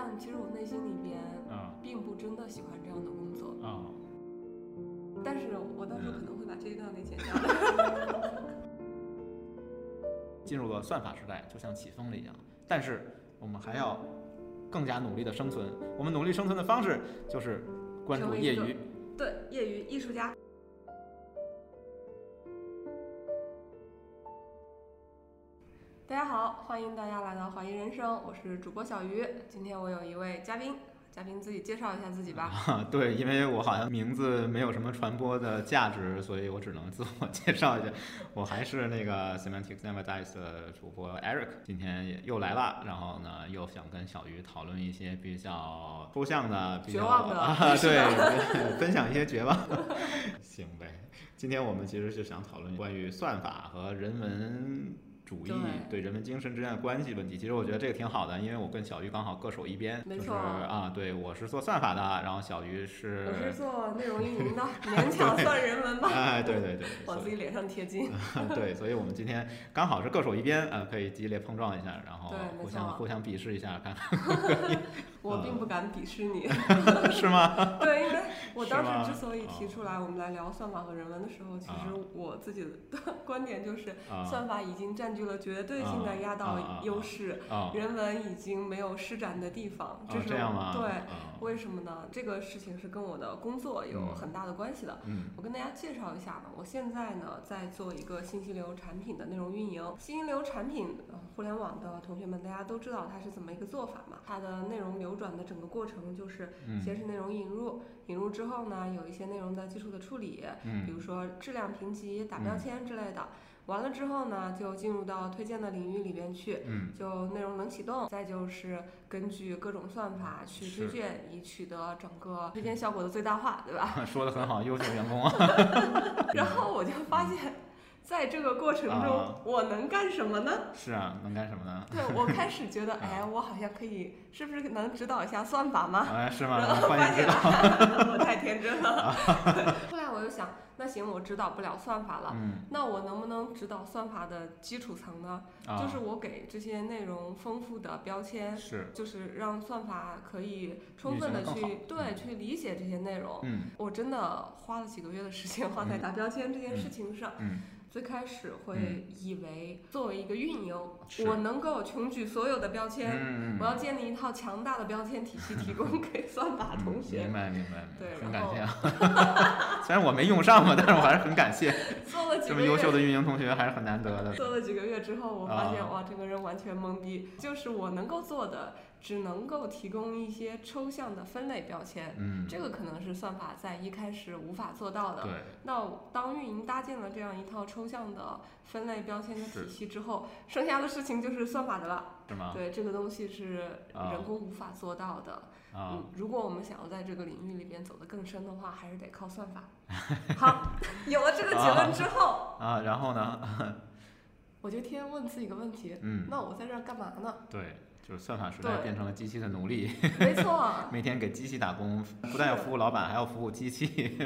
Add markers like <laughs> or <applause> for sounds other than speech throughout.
但其实我内心里边啊并不真的喜欢这样的工作，啊，但是我到时候可能会把这一段给剪掉的。<laughs> 进入了算法时代，就像起风了一样。但是我们还要更加努力的生存。我们努力生存的方式就是关注业余。对，业余艺术家。欢迎大家来到怀疑人生，我是主播小鱼。今天我有一位嘉宾，嘉宾自己介绍一下自己吧。啊，<laughs> 对，因为我好像名字没有什么传播的价值，所以我只能自我介绍一下。我还是那个 Semantics Never Dies 的主播 Eric，今天也又来了，然后呢，又想跟小鱼讨论一些比较抽象的、比较绝望的啊，对 <laughs> 分享一些绝望。<laughs> 行呗，今天我们其实是想讨论关于算法和人文。主义对。对人文精神之间的关系问题，其实我觉得这个挺好的，因为我跟小鱼刚好各守一边，就是啊，对我是做算法的，然后小鱼是我是做内容运营的，<laughs> 勉强算人文吧，哎，对对对，<laughs> 往自己脸上贴金。<laughs> 对，所以我们今天刚好是各守一边，呃，可以激烈碰撞一下，然后互相互相鄙视一下，看看我并不敢鄙视你，是吗？对，因为我当时之所以？提哦出来我们来聊算法和人文的时候，其实我自己的观点就是，啊。算法已经占据了绝对性的压倒啊优势，啊，人文已经没有施展的地方，这哦是这样吗？对。啊为什么呢？这个事情是跟我的工作有嗯很大的关系的。嗯我跟大家介绍一下吧，我现在呢在做一个信息流产品的内容运营。信息流产品，呃，互联网的同学们大家都知道它是怎么一个做法嘛？它的内容流转的整个过程就是，嗯先是内容引入，引入之后呢，有一些内容的技术的处理，比嗯如说质量评级、打标签之类的。完了之后呢，就进入到推荐的领域里边去，嗯就内容能启动，再就是根据各种算法去推荐，以取得整个推荐效果的最大化，对吧？嗯，说的很好，优秀员工啊 <laughs> <laughs> 然后我就发现，在这个过程中啊，我能干什么呢？是啊，能干什么呢？对我开始觉得，<laughs> 哎，我好像可以，是不是能指导一下算法吗？哎，是吗？然后发现欢迎知道。我太天真了。我就想，那行，我指导不了算法了。嗯那我能不能指导算法的基础层呢？啊，就是我给这些内容丰富的标签，是就是让算法可以充分的去对去理解这些内容。嗯我真的花了几个月的时间花在打标签这件事情上。嗯最开始会以为作为一个运营，是我能够穷举所有的标签，嗯我要建立一套强大的标签体系，提供给算法嗯同学。明白明白，对很感谢啊。<laughs> 虽然我没用上吧，但是我还是很感谢，<laughs> 做了几这个月，么优秀的运营同学还是很难得的。做了几个月之后，我发现、啊哇，整个人完全懵逼。就是我能够做的，只能够提供一些抽象的分类标签。嗯，这个可能是算法在一开始无法做到的。对，那当运营搭建了这样一套抽象的分类标签的体系之后，剩下的事情就是算法的了。是吗？对，这个东西是啊人工无法做到的。啊嗯，，如果我们想要在这个领域里边走得更深的话，还是得靠算法。<laughs> 好，有了这个结论之后，啊，然后呢？<laughs> 我就天天问自己一个问题：嗯，那我在这儿干嘛呢？对，就是算法时代变成了机器的奴隶，没错，<laughs> 每天给机器打工，不但要服务老板，还要服务机器。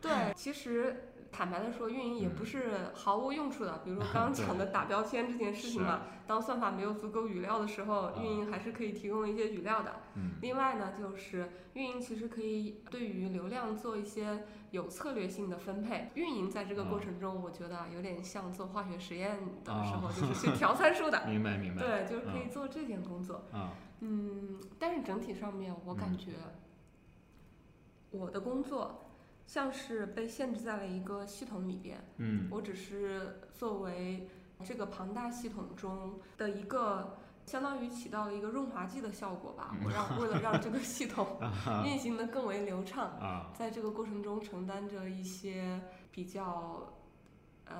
对，其实。坦白的说，运营也嗯不是毫无用处的。比如说刚刚 <laughs> 讲的打标签这件事情嘛，当算法没有足够语料的时候，运营还是可以提供一些语料的。嗯另外呢，就是运营其实可以对于流量做一些有策略性的分配。运营在这个过程中，我觉得有点像做化学实验的时候，啊 <laughs> 就是去调参数的。明白明白。对，就是可以做这件工作。啊，嗯，但是整体上面，我感嗯觉我的工作像是被限制在了一个系统里边。嗯我只是作为这个庞大系统中的一个，相当于起到了一个润滑剂的效果吧。我让为了让这个系统 <laughs> 运行的更为流畅，啊，在这个过程中承担着一些比较，嗯、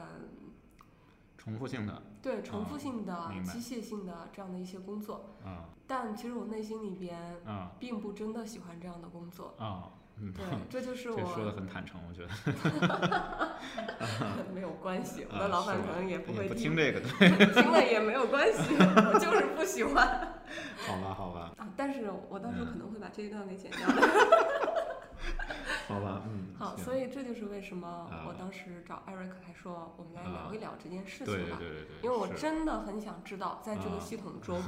重复性的对重复性的、机械性的这样的一些工作。啊但其实我内心里边啊并不真的喜欢这样的工作。啊，嗯，对，这就是我说的我很坦诚，我觉得。<laughs> 没有关系，我啊的老板可能也不会不听听，这个，<laughs> 对，听了也没有关系，我就是不喜欢。<laughs> 好吧好吧啊，但是我到时候嗯可能会把这一段给剪掉的。好吧，嗯，好，所以这就是为什么啊我当时找艾瑞克来说，我们来啊聊一聊这件事情吧。对对对对，因为我真的很想知道，在这个啊系统中，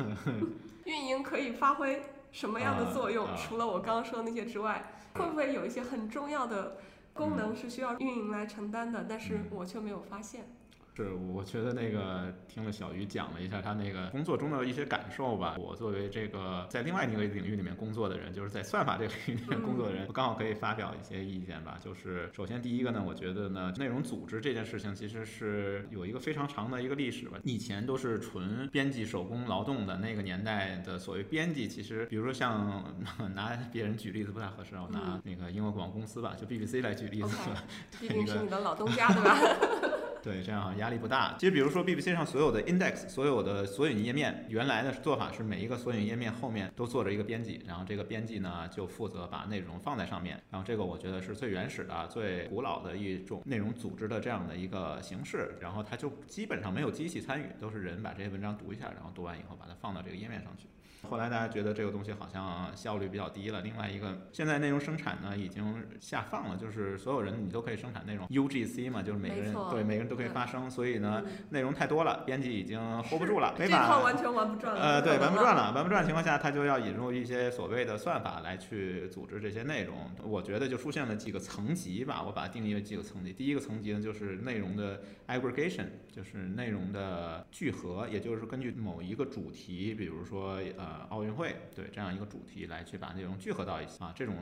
运营可以发挥什么样的作用？除了我刚刚说的那些之外，会不会有一些很重要的功能是需要运营来承担的？但是嗯我却没有发现。是，我觉得那个听了小鱼讲了一下他那个工作中的一些感受吧。我作为这个在另外一个领域里面工作的人，就是在算法这个领域里面工作的人，我刚好可以发表一些意见吧。就是首先第一个呢，我觉得呢，内容组织这件事情其实是有一个非常长的一个历史吧。以前都是纯编辑手工劳动的那个年代的所谓编辑，其实比如说像 <laughs> 拿别人举例子不太合适啊，我拿那个英国广播公司吧，就 BBC 来举例子吧。毕竟是你的老东家，对吧？<laughs> 对，这样压力不大。其实，比如说 BBC 上所有的 index，所有的索引页面，原来的做法是每一个索引页面后面都做着一个编辑，然后这个编辑呢就负责把内容放在上面。然后这个我觉得是最原始的、最古老的一种内容组织的这样的一个形式。然后它就基本上没有机器参与，都是人把这些文章读一下，然后读完以后把它放到这个页面上去。后来大家觉得这个东西好像效率比较低了。另外一个，现在内容生产呢已经下放了，就是所有人你都可以生产内容，UGC 嘛，就是每个人对每个人都可以发声，所以呢嗯内容太多了，编辑已经 hold 不住了，<laughs> 没法完全玩不转了。呃，对，玩不转了，玩不转的情况下，他就要引入一些所谓的算法来去组织这些内容。我觉得就出现了几个层级吧，我把它定义为几个层级。第一个层级呢，就是内容的 aggregation，就是内容的聚合，也就是根据某一个主题，比如说呃奥运会，对这样一个主题来去把内容聚合到一起啊，这种。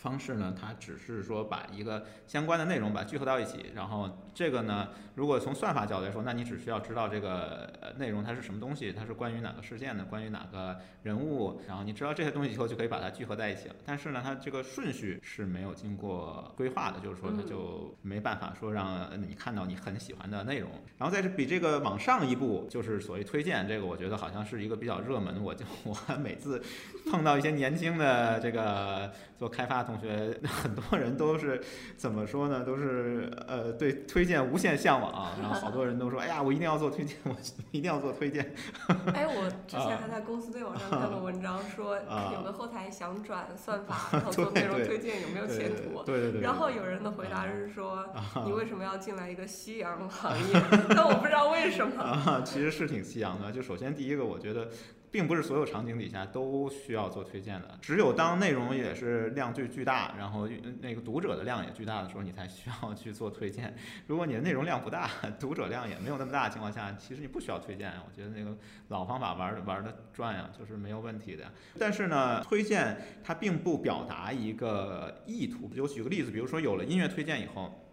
方式呢，它只是说把一个相关的内容把它聚合到一起，然后这个呢，如果从算法角度来说，那你只需要知道这个呃内容它是什么东西，它是关于哪个事件的，关于哪个人物，然后你知道这些东西以后就可以把它聚合在一起了。但是呢，它这个顺序是没有经过规划的，就是说它就没办法说让你看到你很喜欢的内容。然后在这比这个往上一步，就是所谓推荐，这个我觉得好像是一个比较热门，我就我每次碰到一些年轻的这个做开发同学，<laughs> 很多人都是怎么说呢？都是呃对推荐无限向往，然后好多人都说，哎呀，我一定要做推荐，我一定要做推荐。<laughs> 哎，我之前还在公司队网上看了文章，说啊有个后台想转算法，然后 <laughs> 做内容对推荐有没有对前途？对对对。然后有人的回答是说，啊你为什么要进来一个夕阳行业？但我不知道为什么。啊，其实是挺夕阳的。就首先第一个，我觉得并不是所有场景底下都需要做推荐的，只有当内容也是量最巨大，然后那个读者的量也巨大的时候，你才需要去做推荐。如果你的内容量不大，读者量也没有那么大的情况下，其实你不需要推荐。我觉得那个老方法玩玩的转呀，就是没有问题的。但是呢，推荐它并不表达一个意图。我举个例子，比如说有了音乐推荐以后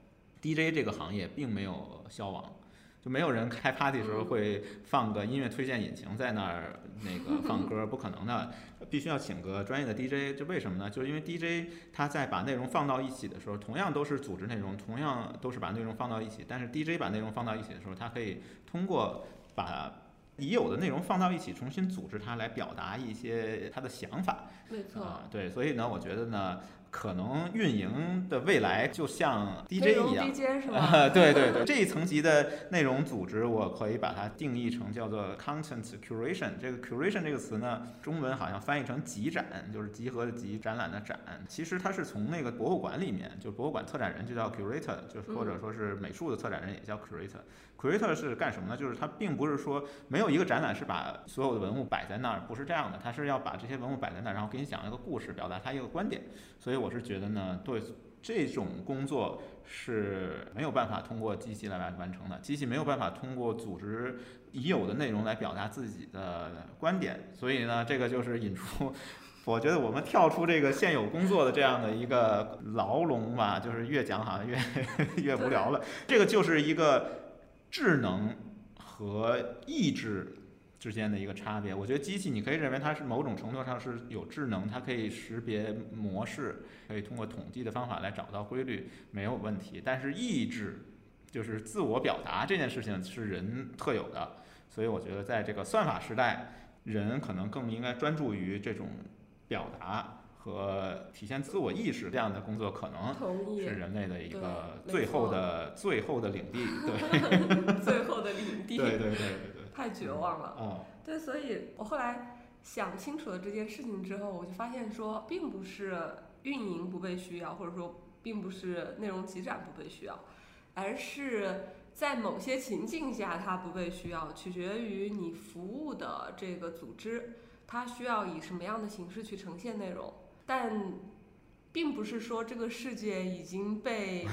，DJ 这个行业并没有消亡。就没有人开 party 的时候会放个音乐推荐引擎在那儿那个放歌，不可能的，必须要请个专业的 DJ。这为什么呢？就是因为 DJ 他在把内容放到一起的时候，同样都是组织内容，同样都是把内容放到一起，但是 DJ 把内容放到一起的时候，他可以通过把已有的内容放到一起，重新组织它来表达一些他的想法。没错，啊，对，所以呢，我觉得呢，可能运营的未来就像 DJ 一样。DJ 是吧？啊，对对对，这一层级的内容组织，我可以把它定义成叫做 content curation。这个 curation 这个词呢，中文好像翻译成集展，就是集合的集，展览的展。其实它是从那个博物馆里面，就博物馆策展人就叫 curator，就是或者说是美术的策展人也叫 curator。Curator 是干什么呢？就是它并不是说没有一个展览是把所有的文物摆在那儿，不是这样的，它是要把这些文物摆在那儿，然后给你讲一个故事，表达它一个观点。所以我是觉得呢，对这种工作是没有办法通过机器来完完成的，机器没有办法通过组织已有的内容来表达自己的观点。所以呢，这个就是引出。我觉得我们跳出这个现有工作的这样的一个牢笼吧，就是越讲好像越 <laughs> 越无聊了。这个就是一个智能和意志之间的一个差别。我觉得机器你可以认为它是某种程度上是有智能，它可以识别模式，可以通过统计的方法来找到规律，没有问题。但是意志就是自我表达这件事情是人特有的，所以我觉得在这个算法时代，人可能更应该专注于这种表达。和体现自我意识这样的工作，可能同意是。人类的一个对最后的 <laughs> 最后的领地。对，<laughs> 最后的领地，对对对对对。太绝望了。嗯，对，所以我后来想清楚了这件事情之后，我就发现说，并不是运营不被需要，或者说并不是内容集展不被需要，而是在某些情境下它不被需要，取决于你服务的这个组织它需要以什么样的形式去呈现内容，但并不是说这个世界已经被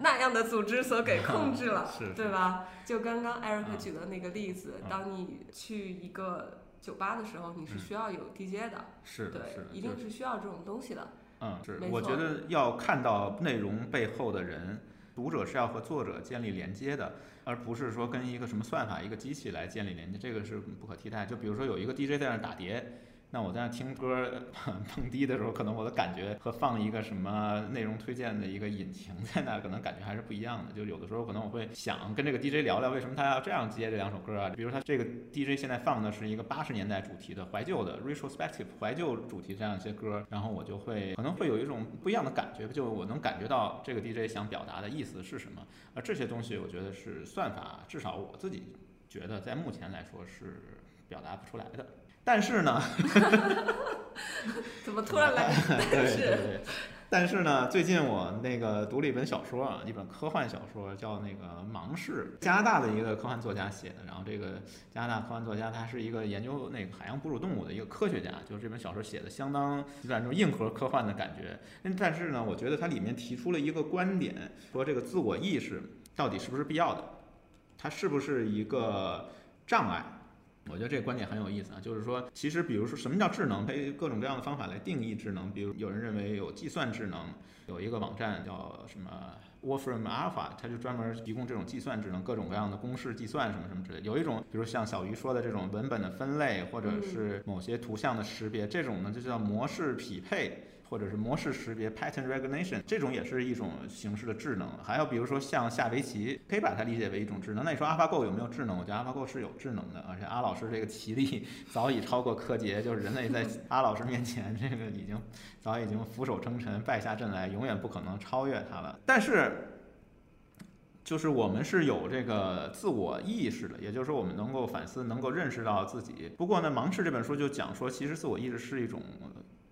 那样的组织所给控 <laughs> 制了，是对吧？就刚刚艾瑞克嗯举的那个例子，嗯当你去一个酒吧的时候，你是嗯需要有 DJ 的，是的，对一定是需要这种东西的。嗯，是我觉得要看到内容背后的人，读者是要和作者建立连接的，而不是说跟一个什么算法、一个机器来建立连接，这个是不可替代。就比如说有一个 DJ 在那儿打碟。那我在那听歌蹦迪的时候，可能我的感觉和放一个什么内容推荐的一个引擎在那，可能感觉还是不一样的。就有的时候可能我会想跟这个 DJ 聊聊，为什么他要这样接这两首歌啊？比如他这个 DJ 现在放的是一个八十年代主题的怀旧的 retrospective 怀旧主题这样一些歌，然后我就会可能会有一种不一样的感觉，就我能感觉到这个 DJ 想表达的意思是什么。而这些东西，我觉得是算法，至少我自己觉得在目前来说是表达不出来的。但是呢，<laughs> 怎么突然来？<laughs> 对是对对。但是呢，最近我那个读了一本小说啊，一本科幻小说，叫那个《盲视》，加拿大的一个科幻作家写的。然后这个加拿大科幻作家他是一个研究那个海洋哺乳动物的一个科学家，就是这本小说写的相当有点那种硬核科幻的感觉。嗯但是呢，我觉得它里面提出了一个观点，说这个自我意识到底是不是必要的，它是不是一个障碍？我觉得这个观点很有意思啊，就是说，其实比如说什么叫智能，可以各种各样的方法来定义智能。比如有人认为有计算智能，有一个网站叫什么 Wolfram Alpha，它就专门提供这种计算智能，各种各样的公式计算什么什么之类。有一种，比如像小鱼说的这种文本的分类，或者是某些图像的识别，这种呢就叫模式匹配。或者是模式识别 （pattern recognition），这种也是一种形式的智能。还有比如说像下围棋，可以把它理解为一种智能。那你说 AlphaGo 有没有智能？我觉得 AlphaGo 是有智能的，而且阿老师这个棋力早已超过柯洁，就是人类在 <laughs> 阿老师面前，这个已经早已经俯首称臣、败下阵来，永远不可能超越他了。但是。就是我们是有这个自我意识的，也就是说我们能够反思，能够认识到自己。不过呢，《盲视》这本书就讲说，其实自我意识是一种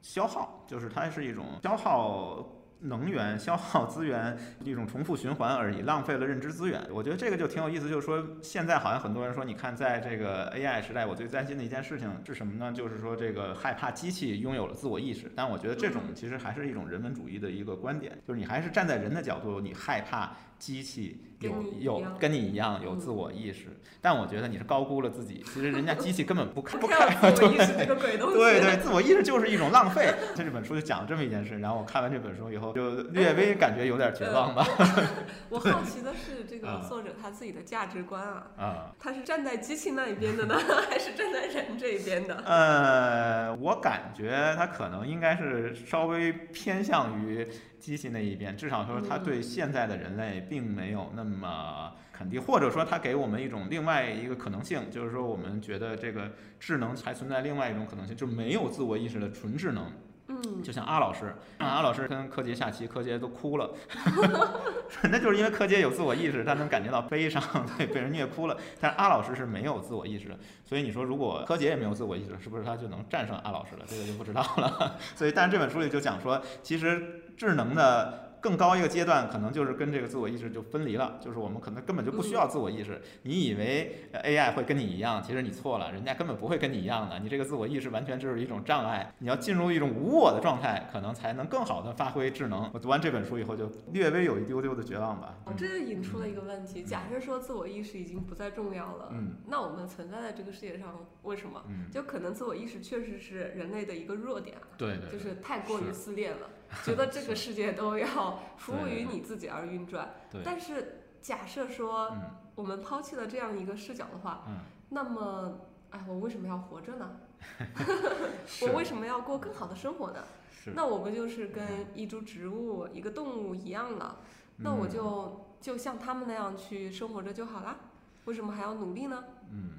消耗，就是它是一种消耗能源、<laughs> 消耗资源一种重复循环而已，浪费了认知资源。我觉得这个就挺有意思，就是说现在好像很多人说，你看在这个 AI 时代，我最担心的一件事情是什么呢？就是说这个害怕机器拥有了自我意识。但我觉得这种其实还是一种人文主义的一个观点，就是你还是站在人的角度，你害怕机器有有跟你一样有嗯自我意识。但我觉得你是高估了自己，其实人家机器根本不看不看自我意识这个鬼东 <laughs> 西。对对，<laughs> 自我意识就是一种浪费。这这本书就讲了这么一件事，然后我看完这本书以后，就略微感觉有点绝望吧。<laughs> 我好奇的是，这个啊作者他自己的价值观啊，啊、他是站在机器那一边的呢，还是站在人这一边的？呃，我感觉他可能应该是稍微偏向于机器那一边，至少说他嗯对现在的人类并没有那么肯定，或者说他给我们一种另外一个可能性，就是说我们觉得这个智能还存在另外一种可能性，就是没有自我意识的纯智能。嗯，就像阿老师，啊阿老师跟柯洁下棋，柯洁都哭了，<laughs> 那就是因为柯洁有自我意识，他能感觉到悲伤，对，被人虐哭了。但是阿老师是没有自我意识的，所以你说如果柯洁也没有自我意识，是不是他就能战胜阿老师了？这个就不知道了。<laughs> 所以，但是这本书里就讲说，其实智能的。更高一个阶段，可能就是跟这个自我意识就分离了，就是我们可能根本就不需要自我意识。你以为呃 AI 会跟你一样，其实你错了，人家根本不会跟你一样的。你这个自我意识完全就是一种障碍，你要进入一种无我的状态，可能才能更好的发挥智能。我读完这本书以后，就略微有一丢丢的绝望吧。哦这就引出了一个问题：假设说自我意识已经不再重要了，嗯那我们存在在这个世界上，为什么？嗯，就可能自我意识确实是人类的一个弱点啊，就是太过于是撕裂了，<laughs> 觉得这个世界都要服务于你自己而运转。对，但是假设说嗯我们抛弃了这样一个视角的话，嗯，那么，哎，我为什么要活着呢？<laughs> 我为什么要过更好的生活呢？是，那我不就是跟一株植物、一个动物一样了？那我嗯就就像他们那样去生活着就好啦？为什么还要努力呢？嗯，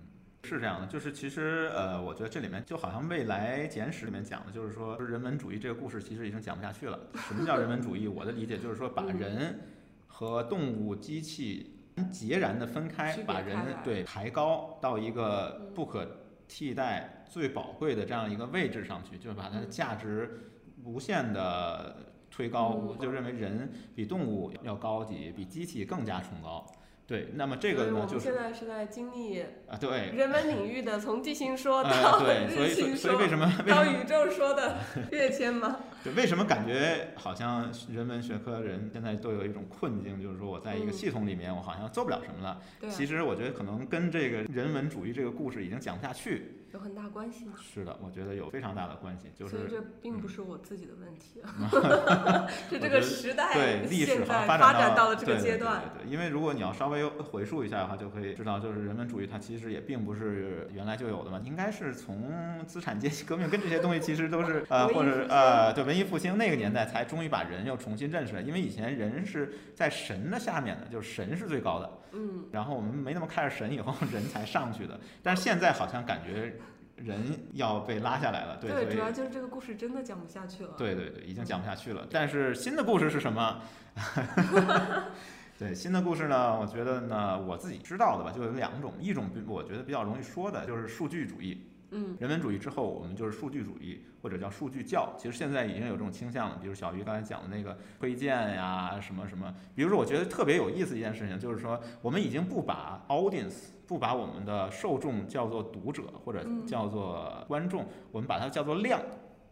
是这样的，就是其实呃，我觉得这里面就好像《未来简史》里面讲的，就是说人文主义这个故事其实已经讲不下去了。什么叫人文主义？我的理解就是说把嗯人和动物、机器截然的分开把人对抬高到一个不可替代、最宝贵的这样一个位置上去，就是把它的价值无限的推高，嗯我就认为人比动物要高级，比机器更加崇高。对，那么这个呢，就是们现在是在经历啊，对，人文领域的从地心说呃，到对，所以所以为说什么为什么到宇宙说的跃迁吗？对，为什么感觉好像人文学科人现在都有一种困境，就是说我在一个嗯系统里面，我好像做不了什么了。对啊，其实我觉得可能跟这个人文主义这个故事已经讲不下去。有很大关系吗。是的，我觉得有非常大的关系，就是所以这并不是我自己的问题，<laughs> 啊，是这个时代对历史现在好像发展到了这个对阶段。对对对对，因为如果你要稍微回溯一下的话，就可以知道，就是人文主义它其实也并不是原来就有的嘛，应该是从资产阶级 <laughs> 革命跟这些东西其实都是呃，或者呃，对文艺复兴那个年代才终于把人又重新认识了，因为以前人是在神的下面的，就是神是最高的，嗯，然后我们没那么看着神以后，人才上去的，但是现在好像感觉人要被拉下来了，对，主要就是这个故事真的讲不下去了。对对对，已经讲不下去了。但是新的故事是什么？<laughs> 对新的故事呢，我觉得呢，我自己知道的吧，就有两种，一种比我觉得比较容易说的，就是数据主义。嗯人文主义之后，我们就是数据主义，或者叫数据教。其实现在已经有这种倾向了，比如小鱼刚才讲的那个推荐呀，什么什么。比如说，我觉得特别有意思一件事情，就是说，我们已经不把 audience，不把我们的受众叫做读者或者嗯叫做观众，我们把它叫做量。<laughs>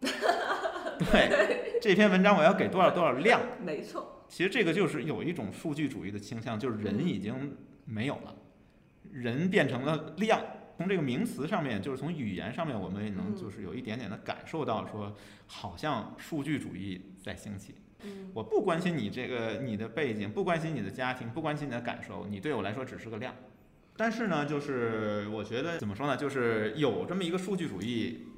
对，这篇文章我要给多少多少量。没错，其实这个就是有一种数据主义的倾向，就是人已经没有了，人变成了量。从这个名词上面，就是从语言上面，我们也能嗯就是有一点点的感受到，说好像数据主义在兴起。嗯我不关心你这个你的背景，不关心你的家庭，不关心你的感受，你对我来说只是个量。但是呢，就是我觉得怎么说呢，就是有这么一个数据主义，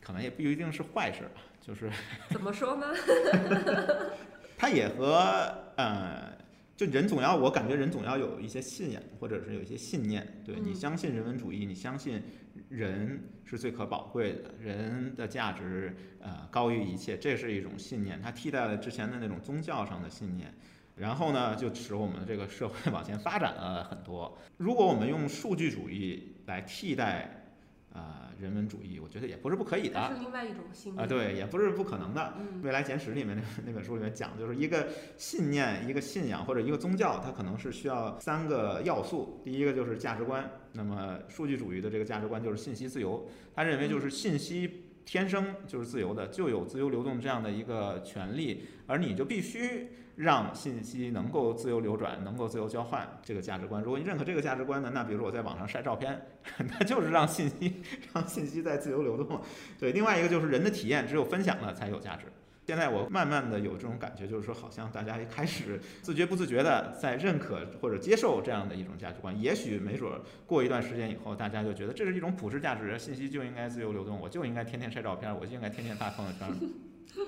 可能也不一定是坏事吧，就是怎么说呢？<laughs> 它也和呃，就人总要，我感觉人总要有一些信仰，或者是有一些信念。对你嗯相信人文主义，你相信人是最可宝贵的，人的价值呃高于一切，这是一种信念，它替代了之前的那种宗教上的信念。然后呢，就使我们这个社会往前发展了很多。如果我们用数据主义来替代呃人文主义，我觉得也不是不可以的是另外一种信念。对，也不是不可能的。嗯未来简史里面那那本书里面讲，就是一个信念、一个信仰或者一个宗教，它可能是需要三个要素。第一个就是价值观，那么数据主义的这个价值观就是信息自由，他认为就是信息天生就是自由的，就有自由流动这样的一个权利，而你就必须让信息能够自由流转，能够自由交换这个价值观。如果你认可这个价值观呢，那比如说我在网上晒照片，<laughs> 那就是让信息让信息在自由流动。对，另外一个就是人的体验，只有分享了才有价值。现在我慢慢的有这种感觉，就是说，好像大家一开始自觉不自觉的在认可或者接受这样的一种价值观。也许没准过一段时间以后，大家就觉得这是一种普世价值，信息就应该自由流动，我就应该天天晒照片，我就应该天天发朋友圈，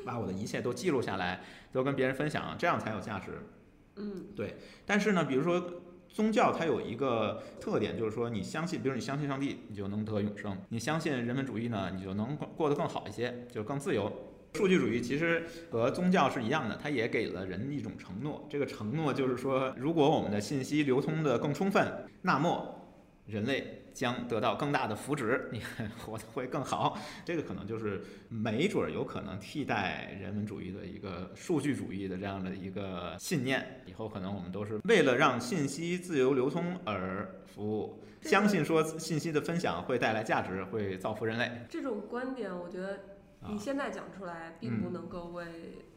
把我的一切都记录下来，都跟别人分享，这样才有价值。嗯对但是呢，比如说宗教，它有一个特点，就是说你相信，比如你相信上帝，你就能得永生；你相信人文主义呢，你就能过得更好一些，就更自由。数据主义其实和宗教是一样的，它也给了人一种承诺。这个承诺就是说，如果我们的信息流通的更充分，那么人类将得到更大的福祉，你活得会更好。这个可能就是没准儿有可能替代人文主义的一个数据主义的这样的一个信念。以后可能我们都是为了让信息自由流通而服务，相信说信息的分享会带来价值，会造福人类。这种观点，我觉得啊你现在讲出来，并不嗯能够为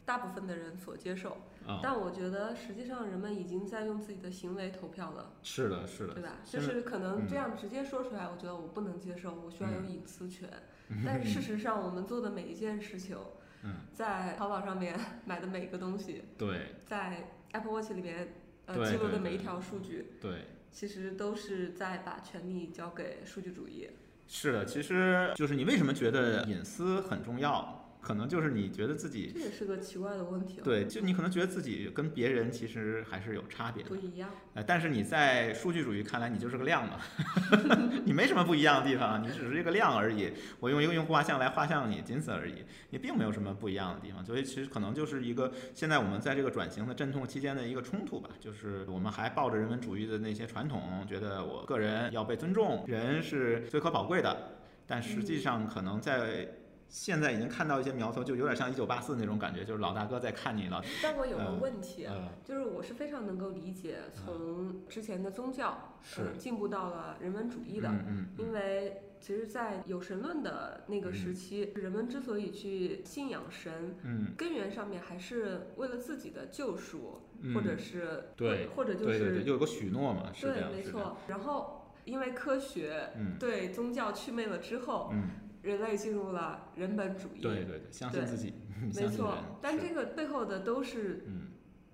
大部分的人所接受。啊、但我觉得实际上人们已经在用自己的行为投票了，是的，是的对，吧？就是可能嗯这样直接说出来，我觉得我不能接受，我需要有隐私权。<laughs> 嗯但是事实上，我们做的每一件事情，嗯，在淘宝上面 <laughs> 买的每一个东西，对在 Apple Watch 里面呃记录的每一条数据，对。其实都是在把权力交给数据主义。是的，其实就是你为什么觉得隐私很重要？可能就是你觉得自己这也是个奇怪的问题、哦。对，就你可能觉得自己跟别人其实还是有差别的不，一样。呃，但是你在数据主义看来，你就是个量嘛，<laughs> 你没什么不一样的地方，你只是一个量而已。我用一个用户画像来画像你，仅此而已，你并没有什么不一样的地方。所以其实可能就是一个现在我们在这个转型的阵痛期间的一个冲突吧，就是我们还抱着人文主义的那些传统，觉得我个人要被尊重，人是最可宝贵的，但实际上可能在现在已经看到一些苗头，就有点像一九八四那种感觉，就是老大哥在看你了。但我有个嗯问题，呃，就是我是非常能够理解从之前的宗教是。呃进步到了人文主义的，嗯嗯因为其实，在有神论的那个时期，人们之所以去信仰神，嗯。根源上面还是为了自己的救赎，嗯，或者是对或者就对对对，是有个许诺嘛，是对，没。错。然后因为科学嗯。对宗教祛魅了之后，嗯，人类进入了人本主义。对对对，相信自己，<laughs> 没错但这个背后的都是嗯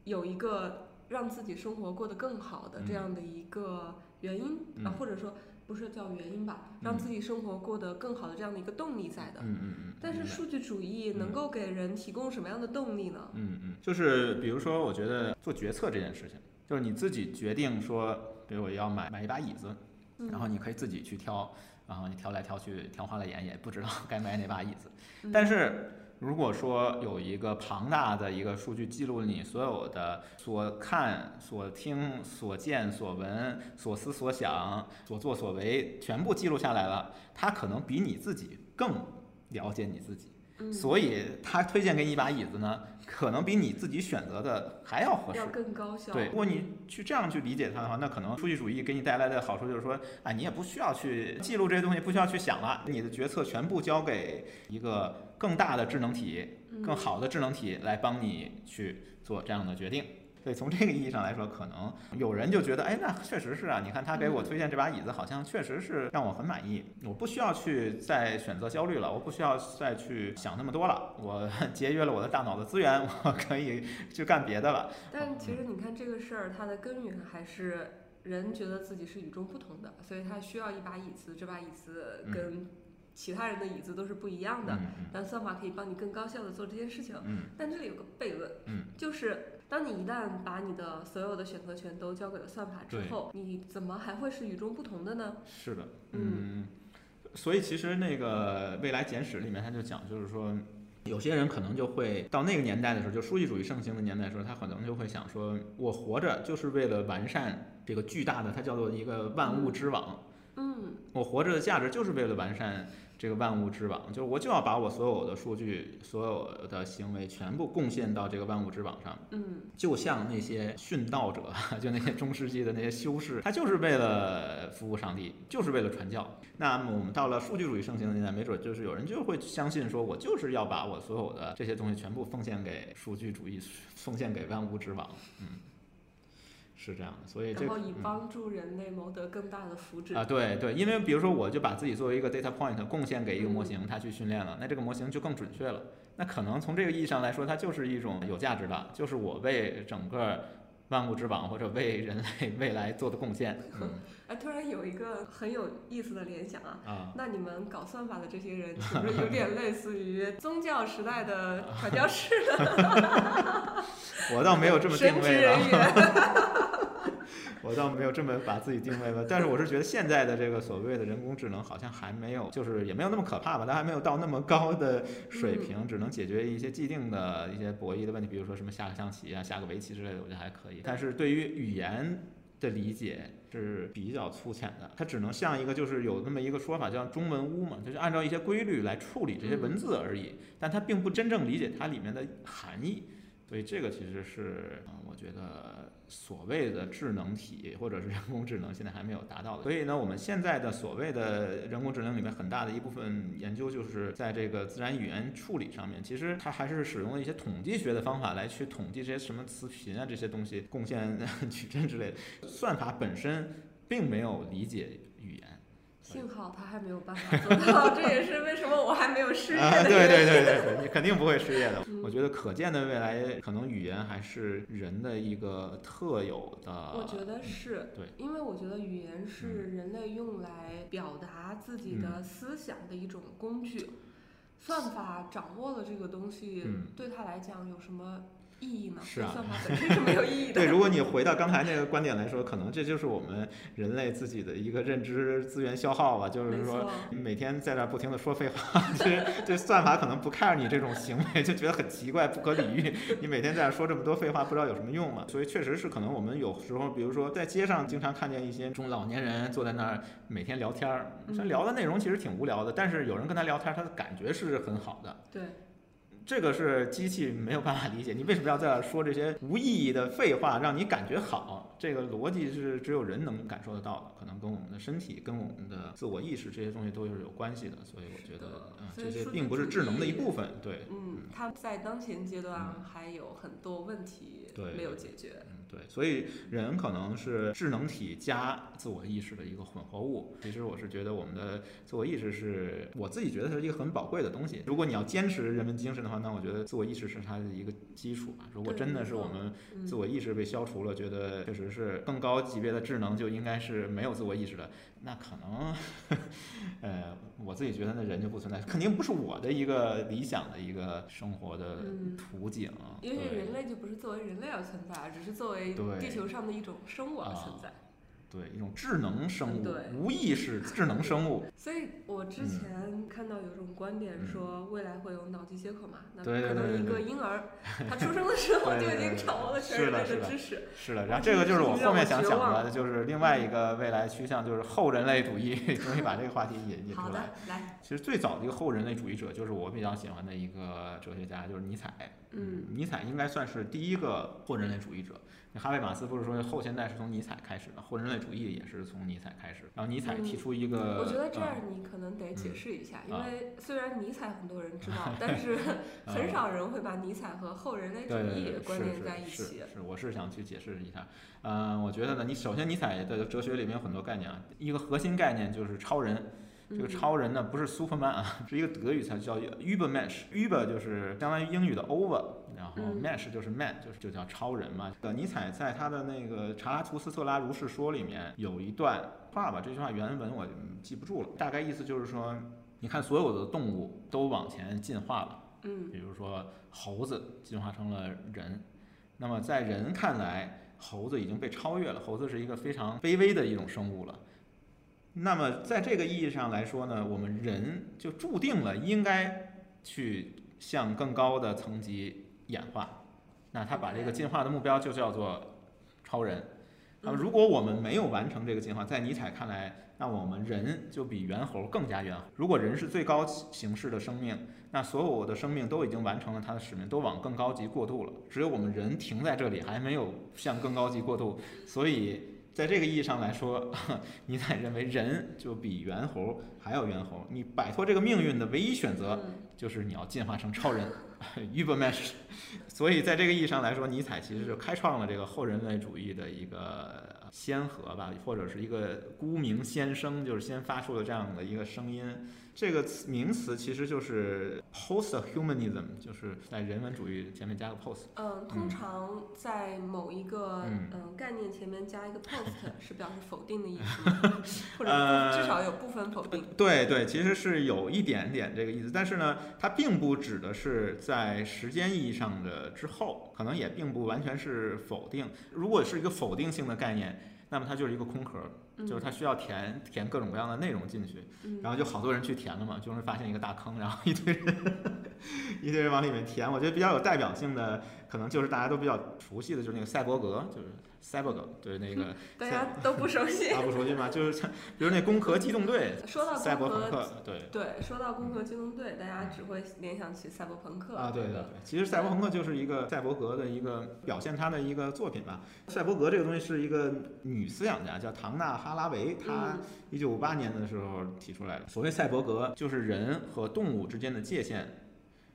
有一个让自己生活过得更好的这嗯样的一个原因、嗯啊，或者说不是叫原因吧，让自己生活过得更好的这样的一个动力在的。嗯嗯嗯。但是数据主义能嗯够给人提供什么样的动力呢？嗯嗯，就是比如说，我觉得做决策这件事情，就是你自己决定说，比如我要买买一把椅子，嗯然后你可以自己去挑，然后你挑来挑去，挑花了眼也不知道该买哪把椅子。嗯但是如果说有一个庞大的一个数据记录你所有的所看、所听、所见、所闻、所思所想、所作所为，全部记录下来了，它可能比你自己更了解你自己。嗯，所以他推荐给你一把椅子呢，可能比你自己选择的还要合适要。更高效。对，如果你去这样去理解它的话，那可能数据主义给你带来的好处就是说，啊，你也不需要去记录这些东西，不需要去想了，你的决策全部交给一个更大的智能体、嗯更好的智能体来帮你去做这样的决定。所以从这个意义上来说，可能有人就觉得，哎，那确实是啊，你看他给我推荐这把椅子，好像确实是让我很满意，我不需要去再选择焦虑了，我不需要再去想那么多了，我 <laughs> 节约了我的大脑的资源，我可以去干别的了。但其实你看这个事儿，它的根源还是人觉得自己是与众不同的，所以他需要一把椅子，这把椅子嗯跟其他人的椅子都是不一样的。嗯但算法可以帮你更高效的做这件事情。嗯但这里有个悖论，嗯，就是当你一旦把你的所有的选择权都交给了算法之后，你怎么还会是与众不同的呢？是的，嗯嗯，所以其实那个未来简史里面他就讲，就是说。有些人可能就会到那个年代的时候，就书记主义盛行的年代的时候，他可能就会想说，我活着就是为了完善这个巨大的，它叫做一个万物之网。嗯我活着的价值就是为了完善这个万物之网，就是我就要把我所有的数据、所有的行为全部贡献到这个万物之网上。嗯就像那些殉道者，<laughs> 就那些中世纪的那些修士，他就是为了服务上帝，就是为了传教。那么我们到了数据主义盛行的年代，没准就是有人就会相信说，我就是要把我所有的这些东西全部奉献给数据主义，奉献给万物之网。嗯，是这样的。所以这个然后以嗯帮助人类谋得更大的福祉。啊，对对，因为比如说，我就把自己作为一个 data point 贡献给一个模嗯型，它去训练了，那这个模型就更准确了。那可能从这个意义上来说，它就是一种有价值的，就是我为整个万物之网或者为人类未来做的贡献。<laughs> 嗯哎，突然有一个很有意思的联想啊。啊，那你们搞算法的这些人，<laughs> 是不是有点类似于宗教时代的传教士 <laughs> 我倒没有这么定位。员？我倒没有这么把自己定位了，但是我是觉得现在的这个所谓的人工智能好像还没有，就是也没有那么可怕吧，它还没有到那么高的水平，只能解决一些既定的一些博弈的问题，比如说什么下个象棋啊、下个围棋之类的，我觉得还可以。但是对于语言的理解是比较粗浅的，它只能像一个就是有那么一个说法叫中文屋嘛，就是按照一些规律来处理这些文字而已，但它并不真正理解它里面的含义。所以这个其实是，嗯，我觉得所谓的智能体或者是人工智能现在还没有达到的。所以呢，我们现在的所谓的人工智能里面很大的一部分研究就是在这个自然语言处理上面，其实它还是使用了一些统计学的方法来去统计这些什么词频啊这些东西，贡献 <laughs> 矩阵之类的。算法本身并没有理解。幸好他还没有办法做到，<laughs> 这也是为什么我还没有失业啊，的对对。对对对，你肯定不会失业的。嗯我觉得可见的未来，可能语言还是人的一个特有的。我觉得是，对，因为我觉得语言是人类用来表达自己嗯的思想的一种工具。算法掌握了这个东西，嗯对他来讲有什么意义呢？是啊对算法本身是没有意义的。对，如果你回到刚才那个观点来说，可能这就是我们人类自己的一个认知资源消耗吧，就是说每天在那不停的说废话，其实这算法可能不 care 你这种行为，就觉得很奇怪、不可理喻。你每天在那说这么多废话，不知道有什么用嘛？所以确实是可能我们有时候，比如说在街上经常看见一些中老年人坐在那儿每天聊天儿，他聊的内容其实挺无聊的，但是有人跟他聊天，他的感觉是很好的。对。这个是机器没有办法理解，你为什么要在这说这些无意义的废话，让你感觉好？这个逻辑是只有人能感受得到的，可能跟我们的身体、跟我们的自我意识这些东西都是有关系的，所以我觉得，嗯，这些并不是智能的一部分。对，嗯，它在当前阶段还有很多问题没有解决。嗯对，所以人可能是智能体加自我意识的一个混合物。其实我是觉得我们的自我意识是我自己觉得是一个很宝贵的东西。如果你要坚持人文精神的话，那我觉得自我意识是它的一个基础吧。如果真的是我们自我意识被消除了，觉得确实是更高级别的智能就应该是没有自我意识的。那可能，呃，我自己觉得那人就不存在，肯定不是我的一个理想的一个生活的图景。因为人类就不是作为人类而存在，只是作为地球上的一种生物而存在。对一种智能生物，无意识 <laughs> 智能生物。所以我之前看到有种观点说，未来会有脑机接口嘛？那可能一个婴儿 <laughs> 他出生的时候就已经掌握了全人类的知识。是的，然后这个就是我后面想讲的，就是另外一个未来趋向，就是后人类主义。<laughs> 终于把这个话题引引出来。来。其实最早的一个后人类主义者，就是我比较喜欢的一个哲学家，就是尼采。嗯。尼采应该算是第一个后人类主义者。哈贝马斯不是说后现代是从尼采开始的，后人类主义也是从尼采开始。然后尼采提出一个，我觉得这样你可能得解释一下，因为虽然尼采很多人知道，<laughs> 但是 <laughs> 很少人会把尼采和后人类主义关联在一起。是是，我是想去解释一下。嗯，我觉得呢，你首先尼采的哲学里面有很多概念啊，一个核心概念就是超人。这个超人呢不是 Superman 啊，<laughs> 是一个德语词叫 Übermensch。Über 就是相当于英语的 over，然后 Mensch 就是 man，就是就叫超人嘛。呃，尼采在他的那个《查拉图斯特拉如是说》里面有一段话吧，这句话原文我记不住了，大概意思就是说，你看所有的动物都往前进化了，嗯，比如说猴子进化成了人，那么在人看来，猴子已经被超越了，猴子是一个非常卑微的一种生物了。那么，在这个意义上来说呢，我们人就注定了应该去向更高的层级演化。那他把这个进化的目标就叫做超人。那么，如果我们没有完成这个进化，在尼采看来，那我们人就比猿猴更加猿猴。如果人是最高形式的生命，那所有的生命都已经完成了它的使命，都往更高级过渡了。只有我们人停在这里，还没有向更高级过渡，所以。在这个意义上来说，<laughs> 尼采认为人就比猿猴还要猿猴。你摆脱这个命运的唯一选择，就是你要进化成超人 u b e r m e s h 所以，在这个意义上来说，尼采其实就开创了这个后人类主义的一个先河吧，或者是一个孤名先声，就是先发出了这样的一个声音。这个词名词其实就是 posthumanism，就是在人文主义前面加个 post。嗯，通常在某一个嗯概念前面加一个 <laughs> post 是表示否定的意思，<laughs> 或者至少有部分否定。对对，其实是有一点点这个意思，但是呢，它并不指的是在时间意义上的之后，可能也并不完全是否定。如果是一个否定性的概念，那么它就是一个空壳。就是他需要填填各种各样的内容进去，然后就好多人去填了嘛，就会发现一个大坑，然后一堆人 <laughs> 一堆人往里面填。我觉得比较有代表性的，可能就是大家都比较熟悉的，就是那个赛博格，就是。Cyborg 对那个 <laughs> 大家都不熟悉，<laughs> 啊不熟悉吗？就是像比如那攻壳机动队，<laughs> 说到赛博朋克，对对，说到攻壳机动队，大家只会联想起赛博朋克啊，对对对，其实赛博朋克就是一个赛博格的一个表现，他的一个作品吧。赛博格这个东西是一个女思想家，叫唐纳哈拉维，她一九五八年的时候提出来的。所谓赛博格，就是人和动物之间的界限，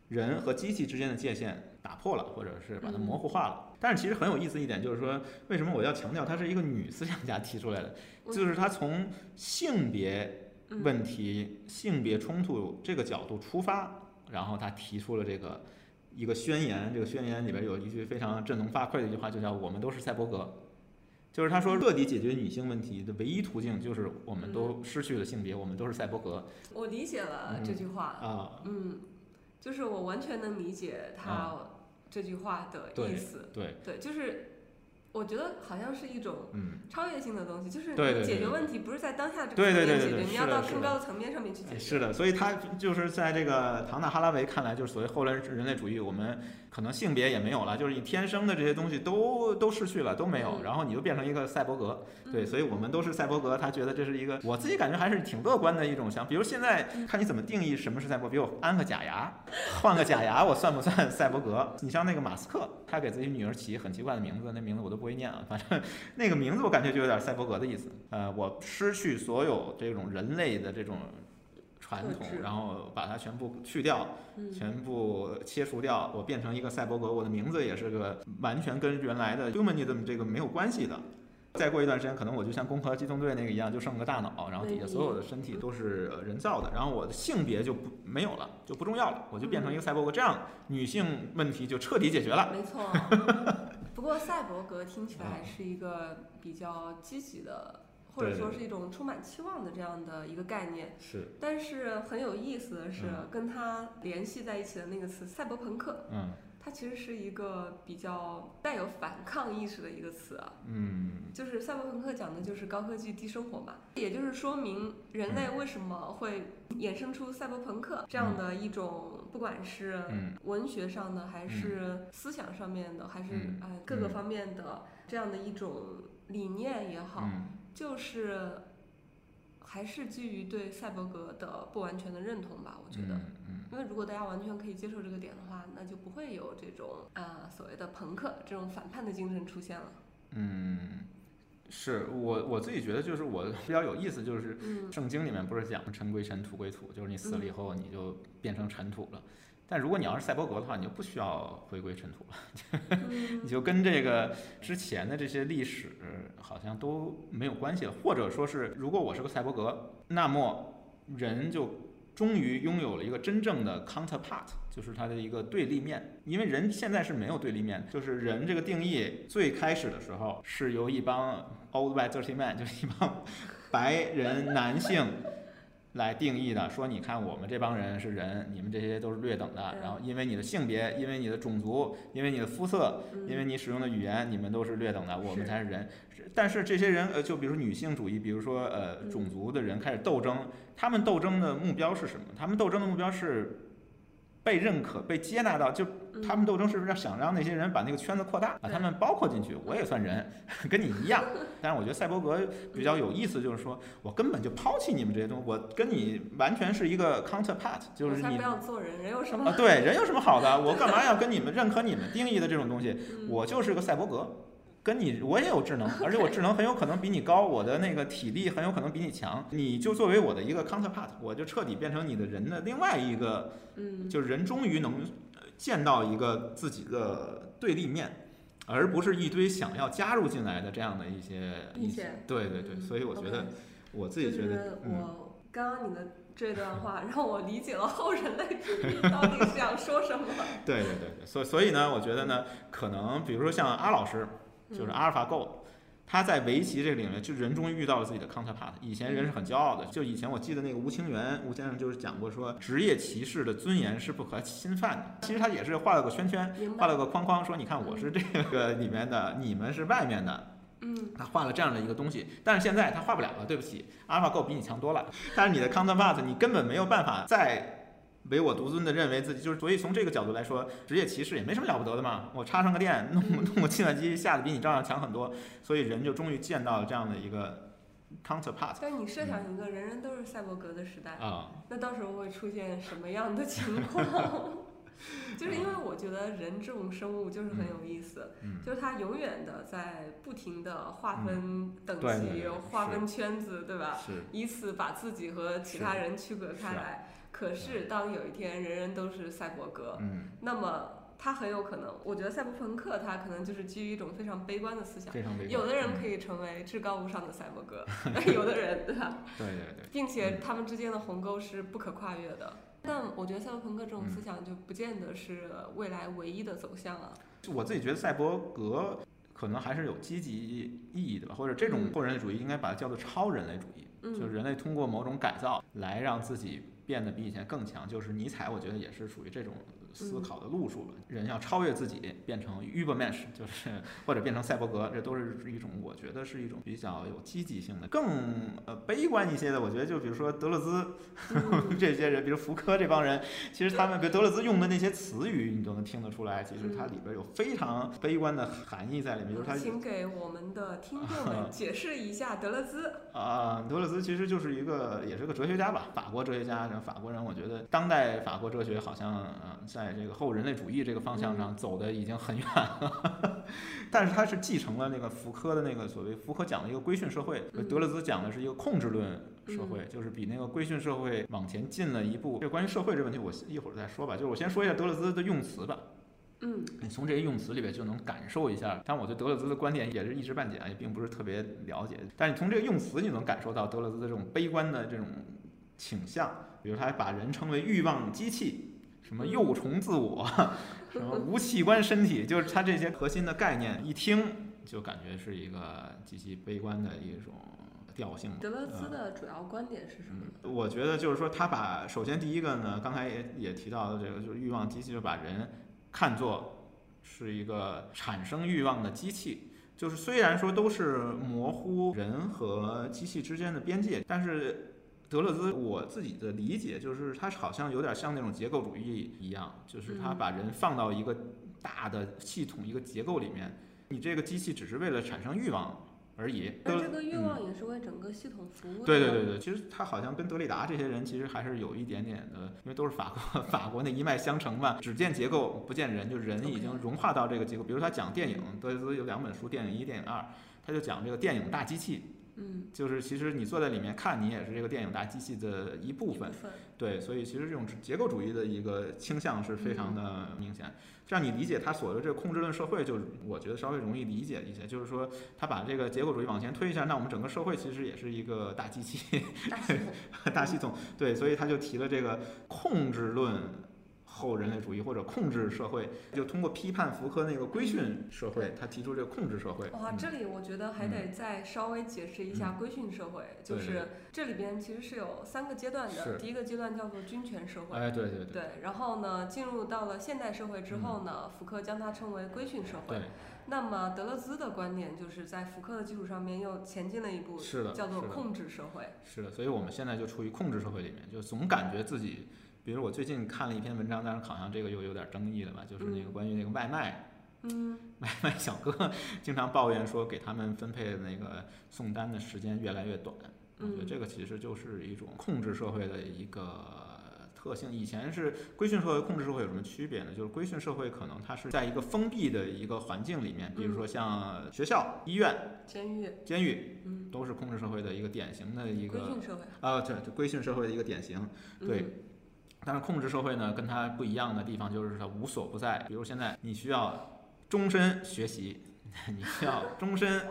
人和机器之间的界限打破了，或者是把它模糊化了。但是其实很有意思一点，就是说，为什么我要强调她是一个女思想家提出来的？就是她从性别问题、性别冲突这个角度出发，然后她提出了这个一个宣言。这个宣言里边有一句非常振聋发聩的一句话，就叫“我们都是赛博格”。就是他说，彻底解决女性问题的唯一途径，就是我们都失去了性别，我们都是赛博格。我理解了这句话啊，嗯，就是我完全能理解他。这句话的意思，对。对，就是我觉得好像是一种嗯，超越性的东西，就是解决问题不是在当下这个层面解决，对对对你要到更高的层面上面去解决。是的，所以他就是在这个唐纳哈拉维看来，就是所谓后来人类主义，我们可能性别也没有了，就是你天生的这些东西都都失去了，都没有，嗯然后你就变成一个赛博格。对，嗯所以我们都是赛博格，他觉得这是一个我自己感觉还是挺乐观的一种想。比如现在看你怎么定义什么是赛博，比如我安个假牙，换个假牙，我算不算赛博格？你像那个马斯克，他给自己女儿起很奇怪的名字，那名字我都不会念啊，反正那个名字我感觉就有点赛博格的意思。呃，我失去所有这种人类的这种传统，然后把它全部去掉，嗯全部切除掉，我变成一个赛博格，我的名字也是个完全跟原来的 humanism 这个没有关系的。再过一段时间，可能我就像《攻壳机动队》那个一样，就剩个大脑，然后底下所有的身体都是呃人造的，然后我的性别就不没有了，就不重要了，我就变成一个赛博格，这样女性问题就彻底解决了。没错。<laughs> 不过赛博格听起来是一个比较积极的，或者说是一种充满期望的这样的一个概念。是，但是很有意思的是嗯，跟它联系在一起的那个词“赛博朋克嗯”，它其实是一个比较带有反抗意识的一个词啊。嗯。就是赛博朋克讲的就是高科技低生活嘛，也就是说明人类为什么会衍生出赛博朋克这样的一种，不管是嗯。文学上的，还是思想上面的，还是嗯哎各个嗯。方面的这样的一种理念也好，嗯。就是还是基于对赛博格的不完全的认同吧，我觉得。嗯嗯因为如果大家完全可以接受这个点的话，那就不会有这种啊、所谓的朋克这种反叛的精神出现了。嗯，是我我自己觉得就是我比较有意思，就是嗯圣经里面不是讲尘归尘，土归土，就是你死了以后你就变成尘土了。但如果你要是赛博格的话，你就不需要回归尘土了，嗯 <laughs> 你就跟这个之前的这些历史好像都没有关系了。或者说是，如果我是个赛博格，那么人就终于拥有了一个真正的 counterpart，就是它的一个对立面。因为人现在是没有对立面的，就是人这个定义最开始的时候是由一帮 old white dirty man，就是一帮白人男性。来定义的，说你看我们这帮人是人，你们这些都是略等的。然后因为你的性别，因为你的种族，因为你的肤色，嗯因为你使用的语言，你们都是略等的，我们才是人。是但是这些人，呃，就比如说女性主义，比如说呃嗯种族的人开始斗争，他们斗争的目标是什么？他们斗争的目标是被认可、被接纳到，就嗯他们斗争是不是想让那些人把那个圈子扩大，把他们包括进去？我也算人，<laughs> 跟你一样。<laughs> 但是我觉得赛博格比较有意思，就是说我根本就抛弃你们这些东西，我跟你完全是一个 counterpart，就是你不要做人，人有什么？啊，对，人有什么好的？我干嘛要跟你们认可你们定义的这种东西？嗯我就是个赛博格，跟你我也有智能，而且我智能很有可能比你高，我的那个体力很有可能比你强。你就作为我的一个 counterpart，我就彻底变成你的人的另外一个，嗯，就是人终于能呃见到一个自己的对立面，而不是一堆想要加入进来的这样的一些一些。意见。对对对，嗯所以我觉得我自己觉得，嗯。我刚刚你的 <laughs> 这段话让我理解了后人类主义到底是想说什么。<laughs> 对对对对，所以所以呢，我觉得呢，可能比如说像阿老师，就是嗯阿尔法 Go，他在围棋这个领域，就人终于遇到了自己的 counterpart。以前人是很骄傲的，就以前我记得那个吴清源吴先生就是讲过说，职业棋士的尊严是不可侵犯的。其实他也是画了个圈圈，画了个框框，说你看我是这个里面的，你们是外面的。嗯，他画了这样的一个东西，但是现在他画不了了，对不起，AlphaGo 比你强多了。但是你的 counterpart 你根本没有办法再唯我独尊的认为自己就是，所以从这个角度来说，职业歧视也没什么了不得的嘛。我插上个电，弄弄个计算机，下的比你照样强很多。所以人就终于见到了这样的一个 counterpart 但你设想一个人人都是赛博格的时代，啊、那到时候会出现什么样的情况？<laughs> 就是因为我觉得人这种生物就是很有意思，嗯就是它永远的在不停的划分等级、对划分圈子，对吧？是以此把自己和其他人区隔开来。可是当有一天人人都是赛博格，嗯，那么他很有可能，我觉得赛博朋克他可能就是基于一种非常悲观的思想。非常悲观。有的人嗯可以成为至高无上的赛博格，<laughs> 有的人对吧？对对对，并且他们之间的鸿沟是不可跨越的。但我觉得赛博朋克这种嗯思想就不见得是未来唯一的走向啊。就我自己觉得赛博格可能还是有积极意义的吧，或者这种嗯后人类主义应该把它叫做超人类主义。就是嗯，人类通过某种改造来让自己变得比以前更强。就是尼采，我觉得也是属于这种思考的路数了。人要超越自己，变成 Ubermensch，就是或者变成赛博格，这都是一种我觉得是一种比较有积极性的。更呃悲观一些的，我觉得就比如说德勒兹 <laughs> 这些人，比如福柯这帮人，其实他们比如德勒兹用的那些词语，你都能听得出来，其实它里边有非常悲观的含义在里面。就是他，请给我们的听众们 <laughs> 解释一下德勒兹。啊，德勒兹其实就是一个，也是个哲学家吧，法国哲学家。法国人，我觉得当代法国哲学好像，嗯，在这个后人类主义这个方向上走的已经很远了。<laughs> 但是他是继承了那个福柯的那个所谓福柯讲的一个规训社会，德勒兹讲的是一个控制论社会，就是比那个规训社会往前进了一步。这关于社会这问题，我一会儿再说吧。就是我先说一下德勒兹的用词吧。嗯，你从这些用词里边就能感受一下。但我对德勒兹的观点也是一知半解，也并不是特别了解。但是你从这个用词，你能感受到德勒兹的这种悲观的这种倾向。比如他把人称为欲望机器，什么幼虫自我，<laughs> 什么无器官身体，就是他这些核心的概念，一听就感觉是一个极其悲观的一种调性。德勒兹的主要观点是什么？我觉得就是说，他把首先第一个呢，刚才也也提到的这个，就是欲望机器，就把人。看作是一个产生欲望的机器，就是虽然说都是模糊人和机器之间的边界，但是德勒兹我自己的理解就是，他好像有点像那种结构主义一样，就是他把人放到一个大的系统、一个结构里面，你这个机器只是为了产生欲望。而已。但这个欲望也是为整个系统服务的。对对对对，其实他好像跟德里达这些人其实还是有一点点的，因为都是法国 <laughs> 法国那一脉相承嘛，只见结构不见人，就人已经融化到这个结构。比如他讲电影，德里兹有两本书，电影一、电影二，他就讲这个电影大机器。嗯，就是其实你坐在里面看，你也是这个电影大机器的一部分。对，所以其实这种结构主义的一个倾向是非常的明显。这样你理解他所谓的这个控制论社会，就我觉得稍微容易理解一些。就是说，他把这个结构主义往前推一下，那我们整个社会其实也是一个大机器，<laughs> 大系统。对，所以他就提了这个控制论。后人类主义或者控制社会，就通过批判福柯那个规训社会，他提出这个控制社会。哇，这里我觉得还得再稍微解释一下规训社会，就是这里边其实是有三个阶段的。第一个阶段叫做君权社会。哎，对对对。对，然后呢，进入到了现代社会之后呢，福柯将它称为规训社会。对。那么德勒兹的观点就是在福柯的基础上面又前进了一步，是的，叫做控制社会。是的，所以我们现在就处于控制社会里面，就总感觉自己。比如我最近看了一篇文章，但是好像这个又有点争议了吧？就是那个关于那个外卖，嗯，<laughs> 外卖小哥经常抱怨说给他们分配的那个送单的时间越来越短。我觉得这个其实就是一种控制社会的一个特性。以前是规训社会、控制社会有什么区别呢？就是规训社会可能它是在一个封闭的一个环境里面，比如说像学校、医院、监狱、监狱，都是控制社会的一个典型的一个规训社会啊，对，规训社会的一个典型，对。但是控制社会呢，跟它不一样的地方就是它无所不在。比如现在你需要终身学习，<laughs> 你需要终身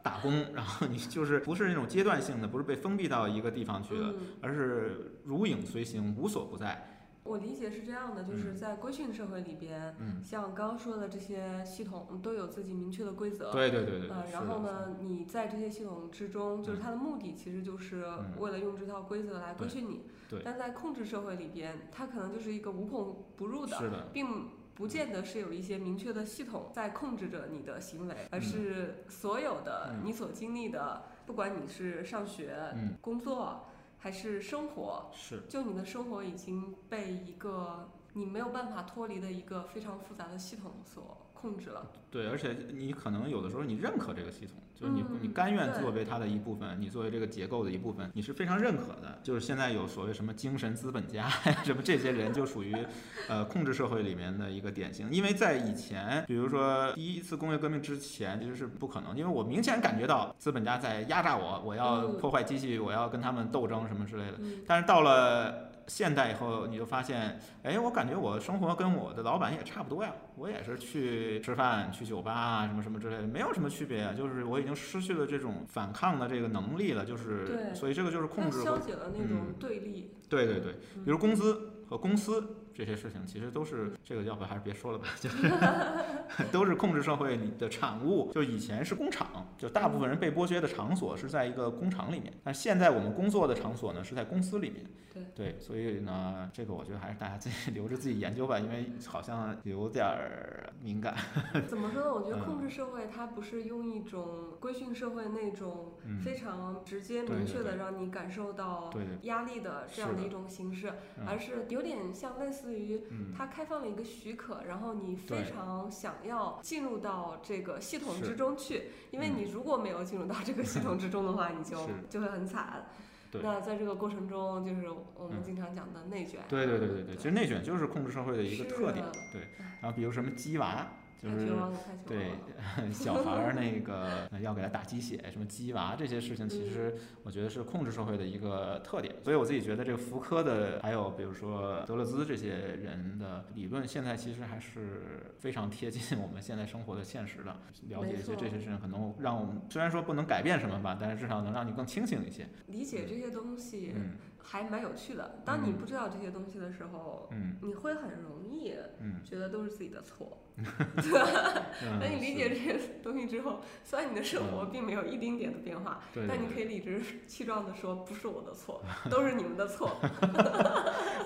打工，然后你就是不是那种阶段性的，不是被封闭到一个地方去了，而是如影随形，无所不在。我理解是这样的，就是在规训社会里边，像刚刚说的这些系统都有自己明确的规则。对对对对。呃，然后呢，你在这些系统之中，就是它的目的其实就是为了用这套规则来规训你。对。但在控制社会里边，它可能就是一个无孔不入的，并不见得是有一些明确的系统在控制着你的行为，而是所有的你所经历的，不管你是上学、工作。还是生活，是，就你的生活已经被一个你没有办法脱离的一个非常复杂的系统所控制了。对，而且你可能有的时候你认可这个系统，就是你你甘愿作为它的一部分，你作为这个结构的一部分，你是非常认可的。就是现在有所谓什么精神资本家，<laughs> 什么这些人就属于呃控制社会里面的一个典型。因为在以前，比如说第一次工业革命之前，其实是不可能，因为我明显感觉到资本家在压榨我，我要破坏机器，我要跟他们斗争什么之类的。但是到了现代以后，你就发现，哎，我感觉我生活跟我的老板也差不多呀，我也是去吃饭、去酒吧啊，什么什么之类的，没有什么区别，啊就是我已经失去了这种反抗的这个能力了，就是，所以这个就是控制，消解了那种对立。对对对，比如工资和公司这些事情，其实都是这个，要不还是别说了吧，就是 <laughs> 都是控制社会里的产物。就以前是工厂，就大部分人被剥削的场所是在一个工厂里面，但现在我们工作的场所呢是在公司里面。对对，所以呢，这个我觉得还是大家自己 <laughs> 留着自己研究吧，因为好像有点儿敏感。<laughs> 怎么说呢？我觉得嗯控制社会它不是用一种规训社会那种嗯非常直接明确的让你感受到压力的这样的的一种形式，嗯而是有点像类似于嗯，它开放了一个许可，然后你非常想要进入到这个系统之中去，因为嗯你如果没有进入到这个系统之中的话，你就就会很惨。那在这个过程中，就是我们嗯经常讲的内卷。对对对对对，其实内卷就是控制社会的一个特点。对，然后比如什么鸡娃，就是对。<laughs> 小孩儿那个呃要给他打鸡血，什么鸡娃这些事情，其实我觉得是控制社会的一个特点。所以我自己觉得这个福柯的，还有比如说德勒兹这些人的理论，现在其实还是非常贴近我们现在生活的现实的。了解一些这些事情，可能让我们虽然说不能改变什么吧，但是至少能让你更清醒一些。理解这些东西嗯还蛮有趣的。当你嗯不知道这些东西的时候，嗯你会很容易嗯觉得都是自己的错。<laughs> 嗯，<laughs> 当你理解这些东西之后，虽然你的生活并没有一丁点的变化，对，但你可以理直气壮的说，不是我的错，<laughs> 都是你们的错。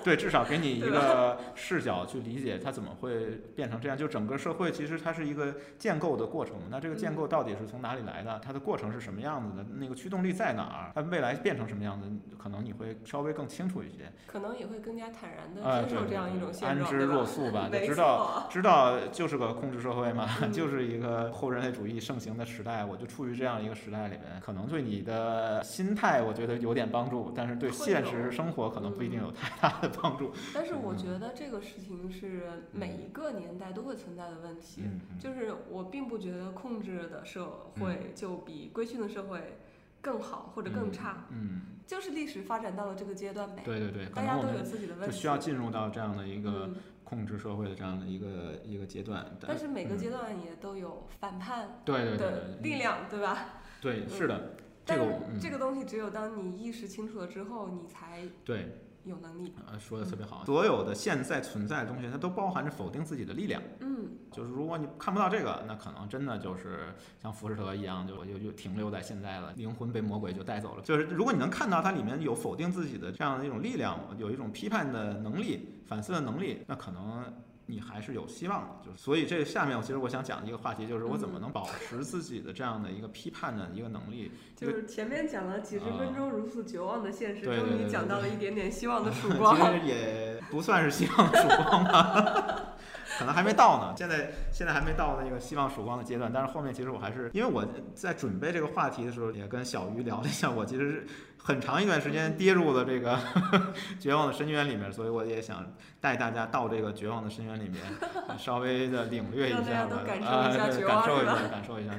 对，至少给你一个视角去理解它怎么会变成这样。就整个社会其实它是一个建构的过程，那这个建嗯构到底是从哪里来的？它的过程是什么样子的？那个驱动力在哪儿？它未来变成什么样子？可能你会稍微更清楚一些。可能也会更加坦然啊，地接受这样一种现状，安之？若素吧，就没知道错，知道 <laughs> 就是个控制社会嘛，嗯 <laughs> 就是一个后人类主义盛行的时代。我就处于这样一个时代里面，可能对你的心态我觉得有点帮助，但是对现实生活可能不一定有太大的帮助。<laughs> 但是我嗯觉得这个事情是每一个年代都会存在的问题。就是我并不觉得控制的社会就比规训的社会更好或者更差，嗯，就是历史发展到了这个阶段呗。对对对，大家都有自己的问题，就需要进入到这样的一个嗯，控制社会的这样的一个一个阶段。但是每个嗯阶段也都有反叛对对对的力量，对吧？对，嗯是的，这但这个东西只有当你意识清楚了之后，你才对有能力。呃说的特别好。所有的现在存在的东西，它都包含着否定自己的力量。嗯，就是如果你看不到这个，那可能真的就是像浮士德一样，就就就停留在现在了，灵魂被魔鬼就带走了。就是如果你能看到它里面有否定自己的这样的一种力量，有一种批判的能力、反思的能力，那可能。你还是有希望的，就是所以这下面其实我想讲的一个话题就是我怎么能保持自己的这样的一个批判的一个能力。<laughs> 就是前面讲了几十分钟如此绝望的现实，终于讲到了一点点希望的曙光其。实也 <laughs> 不算是希望曙光吧，可能还没到呢。现在现在还没到那个希望曙光的阶段，但是后面其实我还是因为我在准备这个话题的时候，也跟小鱼聊了一下，我其实是很长一段时间跌入了这个 <laughs> 绝望的深渊里面，所以我也想带大家到这个绝望的深渊里面，<laughs> 稍微的领略一下感受啊，一下感受一下，感受一下。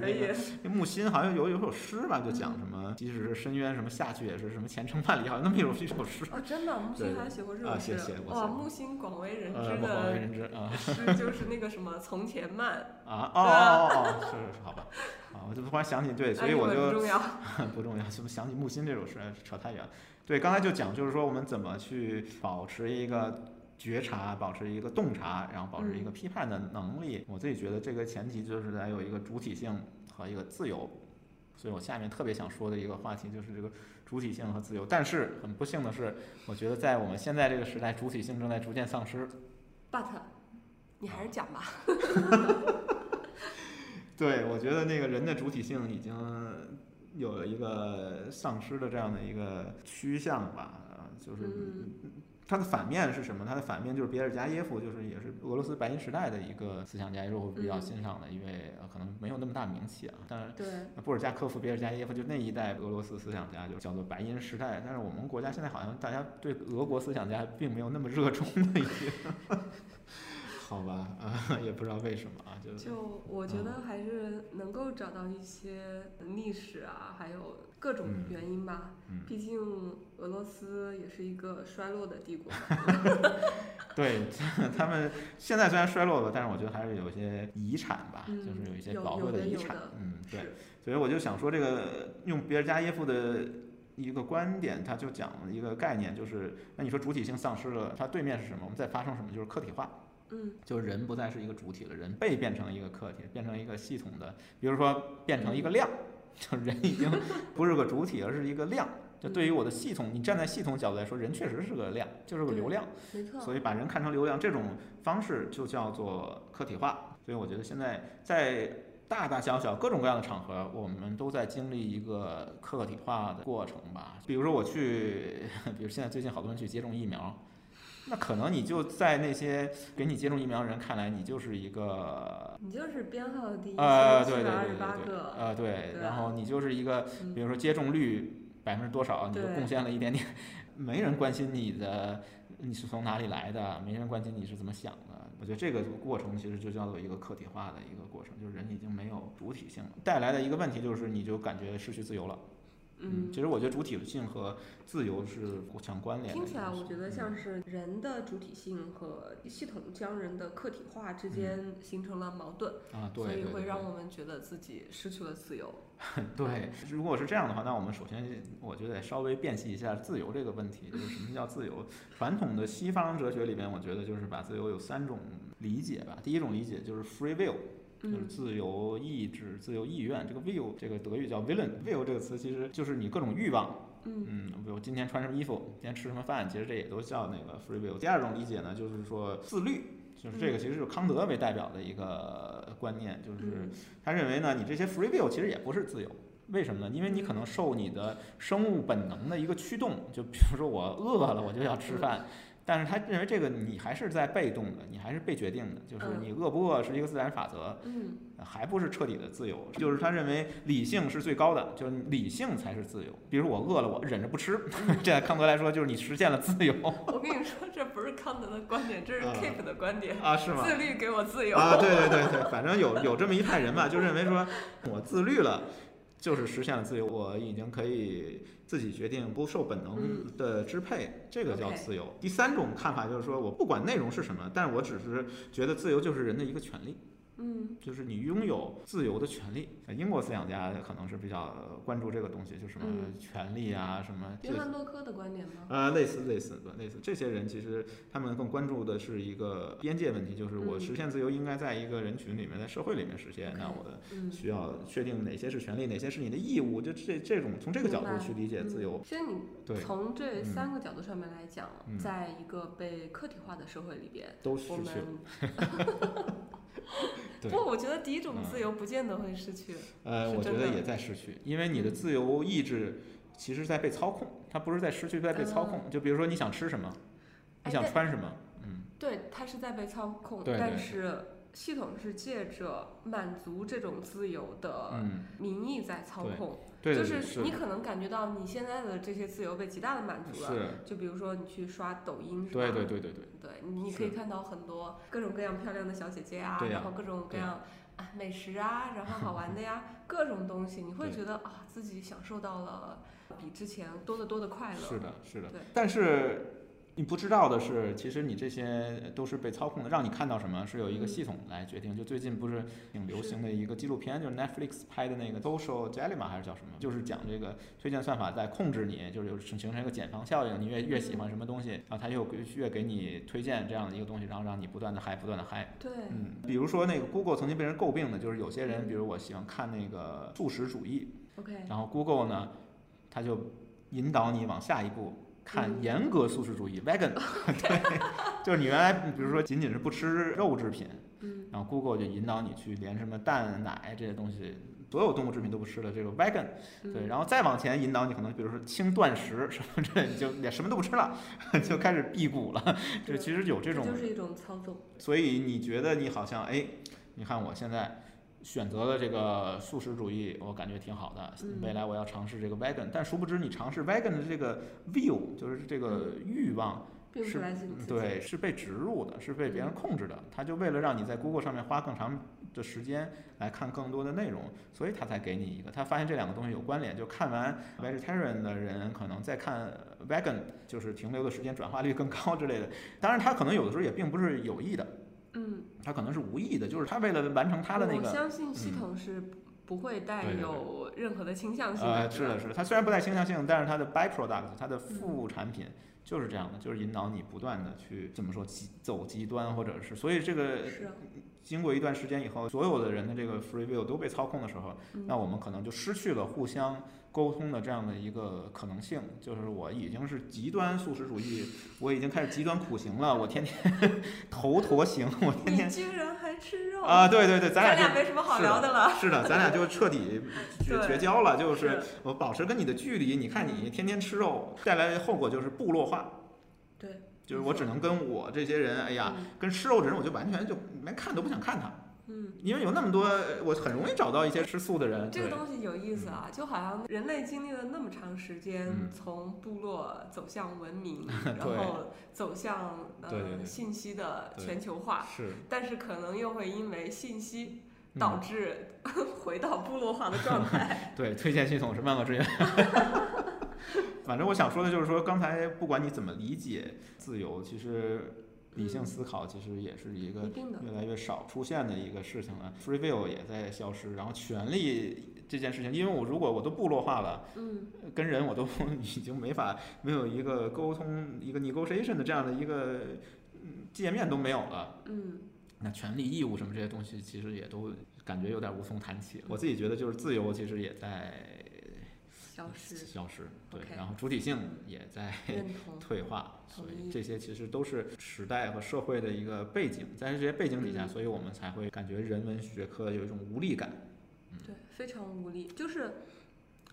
木心好像有有首诗吧，就讲什么，即使是深渊，什么下去也是什么前程万里，好像那么一首一首诗。哦，真的，木对对星还写过这啊种诗写写过，哇，写过木心广为人呃，知不广为人知啊诗 <laughs> 就是那个什么从前慢，啊哦哦哦，是是是，好吧，啊，我就突然想起对，所以哎我就不重要。不重要，怎么想起木心这首诗，扯太远了。对，刚才就讲，就是说我们怎么去保持一个觉察，保持一个洞察，然后保持一个批判的能力。我自己觉得这个前提就是得有一个主体性和一个自由。所以我下面特别想说的一个话题就是这个主体性和自由。但是很不幸的是，我觉得在我们现在这个时代，主体性正在逐渐丧失。But，你还是讲吧。<laughs> 对，我觉得那个人的主体性已经有一个丧失的这样的一个趋向吧，啊就是嗯它的反面是什么？它的反面就是别尔加耶夫，就是也是俄罗斯白银时代的一个思想家，也是我比较嗯欣赏的一位，呃可能没有那么大名气啊，但是。对，布尔加科夫、别尔加耶夫就那一代俄罗斯思想家，就叫做白银时代。但是我们国家现在好像大家对俄国思想家并没有那么热衷了，已经。好吧，啊，也不知道为什么啊，就就我觉得还是能够找到一些历史啊，还有各种嗯原因吧。嗯，毕竟俄罗斯也是一个衰落的帝国。<laughs> 对他们现在虽然衰落了，但是我觉得还是有一些遗产吧，嗯就是有一些有宝贵有的遗产有的。嗯，对，所以我就想说，这个用别尔加耶夫的一个观点，他就讲了一个概念，就是那你说主体性丧失了，它对面是什么？我们在发生什么？就是客体化。嗯，就是人不再是一个主体了，人被变成一个客体，变成一个系统的，比如说变成一个量，就人已经 <laughs> 不是个主体，而是一个量。就对于我的系统，你站在系统角度来说，人确实是个量，就是个流量。没错。所以把人看成流量这种方式就叫做客体化。所以我觉得现在在大大小小各种各样的场合，我们都在经历一个客体化的过程吧。比如说我去，<laughs> 比如现在最近好多人去接种疫苗。那可能你就在那些给你接种疫苗的人看来，你就是一个，你就是编号第一，呃，对对对对对，呃对，对然后你就是一个，比如说接种率百分之多少，你就贡献了一点点，<laughs> 没人关心你的你是从哪里来的，没人关心你是怎么想的。我觉得这个过程其实就叫做一个客体化的一个过程，就是人已经没有主体性了，带来的一个问题就是你就感觉失去自由了。嗯，其实我觉得主体性和自由是互相关联的。听起来我觉得像是人的主体性和系统将人的客体化之间形成了矛盾啊，对，所以会让我们觉得自己失去了自由。<laughs> 对，如果是这样的话，那我们首先我觉得稍微辨析一下自由这个问题，就是什么叫自由？<laughs> 传统的西方哲学里边，我觉得就是把自由有三种理解吧。第一种理解就是 free will。就是自由意志、自由意愿，这个 will 这个德语叫 willen，will 这个词其实就是你各种欲望。嗯，比如今天穿什么衣服，今天吃什么饭，其实这也都叫那个 free will。第二种理解呢，就是说自律，就是这个其实是康德为代表的一个观念，就是他认为呢，你这些 free will 其实也不是自由，为什么呢？因为你可能受你的生物本能的一个驱动，就比如说我饿了，我就要吃饭。但是他认为这个你还是在被动的，你还是被决定的，就是你饿不饿是一个自然法则，嗯，还不是彻底的自由。就是他认为理性是最高的，就是理性才是自由。比如我饿了，我忍着不吃，这康德来说就是你实现了自由。<laughs> 我跟你说，这不是康德的观点，这是 Keep 的观点啊？是吗？自律给我自由啊？对对对对，反正有有这么一派人吧，就认为说我自律了，就是实现了自由，我已经可以。自己决定不受本能的支配，这个叫自由。第三种看法就是说，我不管内容是什么，但是我只是觉得自由就是人的一个权利。嗯，就是你拥有自由的权利。英国思想家可能是比较关注这个东西，就什么权利啊，什么。约翰洛克的观点吗？呃，类似类似类似。这些人其实他们更关注的是一个边界问题，就是我实现自由应该在一个人群里面，在社会里面实现。那我的需要确定哪些是权利，哪些是你的义务，就这这种从这个角度去理解自由。其实你从这三个角度上面来讲，在一个被客体化的社会里边，都失去了。<laughs> <laughs> 不，我觉得第一种自由不见得会失去。呃，我觉得也在失去，因为你的自由意志其实在被操控，它不是在失去，在被操控。就比如说你想吃什么，你想穿什么，嗯，对，它是在被操控，但是系统是借着满足这种自由的名义在操控。就是你可能感觉到你现在的这些自由被极大的满足了，就比如说你去刷抖音，是吧？对对对对对。对，你可以看到很多各种各样漂亮的小姐姐啊，然后各种各样啊美食啊，然后好玩的呀，<laughs> 各种东西，你会觉得啊自己享受到了比之前多得多的快乐。是的，是的。对，但是。你不知道的是，其实你这些都是被操控的，让你看到什么是有一个系统来决定。就最近不是挺流行的一个纪录片，就是 Netflix 拍的那个 Social Dilemma 还是叫什么？就是讲这个推荐算法在控制你，就是有形成一个茧房效应。你越越喜欢什么东西，然后它又越给你推荐这样的一个东西，然后让你不断的嗨，不断的嗨。对，嗯，比如说那个 Google 曾经被人诟病的，就是有些人，比如我喜欢看那个素食主义，OK，然后 Google 呢，它就引导你往下一步。看严格素食主义，vegan，<laughs> 对，就是你原来比如说仅仅是不吃肉制品，嗯，然后 Google 就引导你去连什么蛋奶这些东西，所有动物制品都不吃的这个 vegan，对，然后再往前引导你可能比如说轻断食什么这你就连什么都不吃了，<laughs> 就开始辟谷了，这其实有这种，就是一种操纵。所以你觉得你好像哎，你看我现在。选择了这个素食主义，我感觉挺好的。未来我要尝试这个 vegan，但殊不知你尝试 vegan 的这个 view，就是这个欲望，是对，是被植入的，是被别人控制的。他就为了让你在 Google 上面花更长的时间来看更多的内容，所以他才给你一个。他发现这两个东西有关联，就看完 vegetarian 的人可能在看 vegan，就是停留的时间转化率更高之类的。当然，他可能有的时候也并不是有意的。嗯，他可能是无意的，就是他为了完成他的那个。我相信系统是不会带对对对。有任何的倾向性呃，对吧是的，是的，它虽然不带倾向性，但是它的 byproduct，它的副产品就是这样的，就是引导你不断的去怎么说极走极端，或者是，所以这个经过一段时间以后，所有的人的这个 free will 都被操控的时候，嗯。那我们可能就失去了互相沟通的这样的一个可能性。就是我已经是极端素食主义，我已经开始极端苦行了，我天天 <laughs> 头陀行，我天你天居然还吃肉啊，对对对，咱咱俩就没什么好聊的了。是的，咱俩就彻底 <laughs> 绝绝交了，就是我保持跟你的距离。你看嗯你天天吃肉，带来的后果就是部落化。对，就是我只能跟我这些人，哎呀，嗯跟吃肉的人我就完全就连看都不想看他，嗯，因为有那么多，我很容易找到一些吃素的人。这个东西有意思啊，就好像人类经历了那么长时间，嗯。从部落走向文明，<laughs> 然后走向呃信息的全球化，是。但是可能又会因为信息嗯。导致 <laughs> 回到部落化的状态。<laughs> 对，推荐系统是万恶之源。反正我想说的就是说，刚才不管你怎么理解自由，其实理性嗯思考其实也是一个越来越少出现的一个事情了。Free will 也在消失，然后权利这件事情，因为我如果我都部落化了，嗯，跟人我都 <laughs> 已经没法没有一个沟通、一个 negotiation 的这样的一个嗯界面都没有了。嗯，那权利、义务什么这些东西，其实也都感觉有点无从谈起了。我自己觉得，就是自由其实也在消失，消失，对然后主体性也在，<laughs> 退化，所以这些其实都是时代和社会的一个背景，在这些背景底下，嗯所以我们才会感觉人文学科有一种无力感。嗯对，非常无力。就是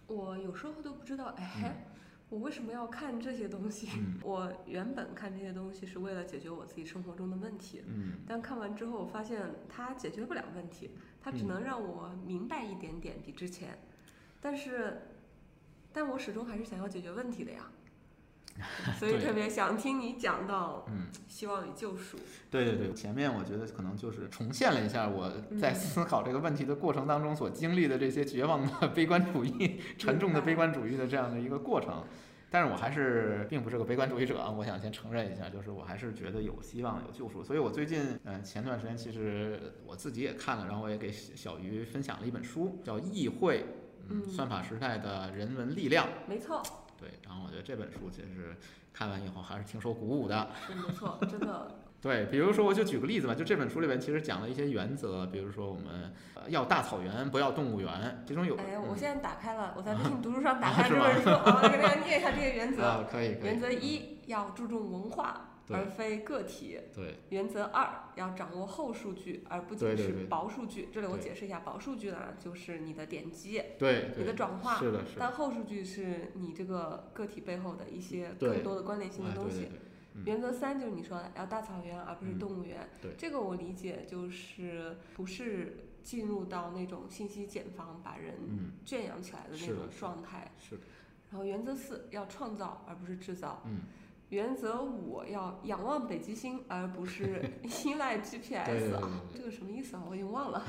我有时候都不知道，哎，我为什么要看这些东西？嗯 <laughs> 我原本看这些东西是为了解决我自己生活中的问题，嗯但看完之后，我发现它解决不了问题，它只嗯能让我明白一点点比之前，但是，但我始终还是想要解决问题的呀。<laughs> 所以特别想听你讲到嗯，希望与救赎。对对对，前面我觉得可能就是重现了一下我在嗯思考这个问题的过程当中所经历的这些绝望的 <laughs> 悲观主义、沉重的悲观主义的这样的一个过程。但是我还是并不是个悲观主义者啊，我想先承认一下，就是我还是觉得有希望、有救赎。所以我最近，嗯，前段时间其实我自己也看了，然后我也给小小鱼分享了一本书，叫《议会》，嗯，嗯算法时代的人文力量。没错，对，然后我觉得这本书其实看完以后还是挺受鼓舞的。是没错，真的，<laughs> 对，比如说我就举个例子吧，就这本书里面其实讲了一些原则，比如说我们呃要大草原，不要动物园，其中有哎，我嗯现在打开了，我在微信读书上打啊开这本书，啊，我给大家念一下这些原则。啊，可以可以，原则一要注重文化，对而非个体。对。原则二要掌握后数据，而不仅是薄数据。这里我解释一下，薄数据呢就是你的点击、对你的，转化，是的是的，但后数据是你这个个体背后的一些更多的关联性的东西。原则三就是你说的要大草原，而不是嗯。动物园。对这个我理解就是不是进入到那种信息茧房把人嗯，圈养起来的那种状态。是的，然后原则四要创造而不是制造。嗯，原则五要仰望北极星而不是 <laughs> 依赖 GPS 对对对啊，这个什么意思啊？我已经忘了。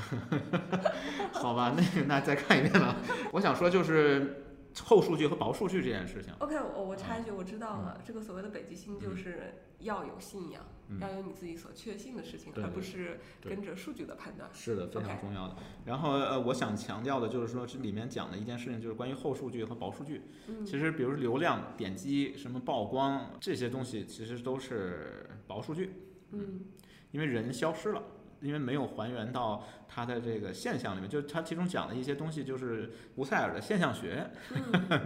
<laughs> 好吧，那那再看一遍吧。我想说就是厚数据和薄数据这件事情，OK，我我插一句，我知道了，这个所谓的北极星就嗯。是要有信仰，嗯。要有你自己所确信的事情，而不是跟着数据的判断。是的，非常重要的。然后呃，我想强调的就是说，这里面讲的一件事情就是关于后数据和薄数据。嗯，其实，比如流量、点击、什么曝光这些东西，其实都是薄数据。嗯。因为人消失了，因为没有还原到它的这个现象里面，就它其中讲的一些东西，就是吴塞尔的现象学。<laughs> 嗯，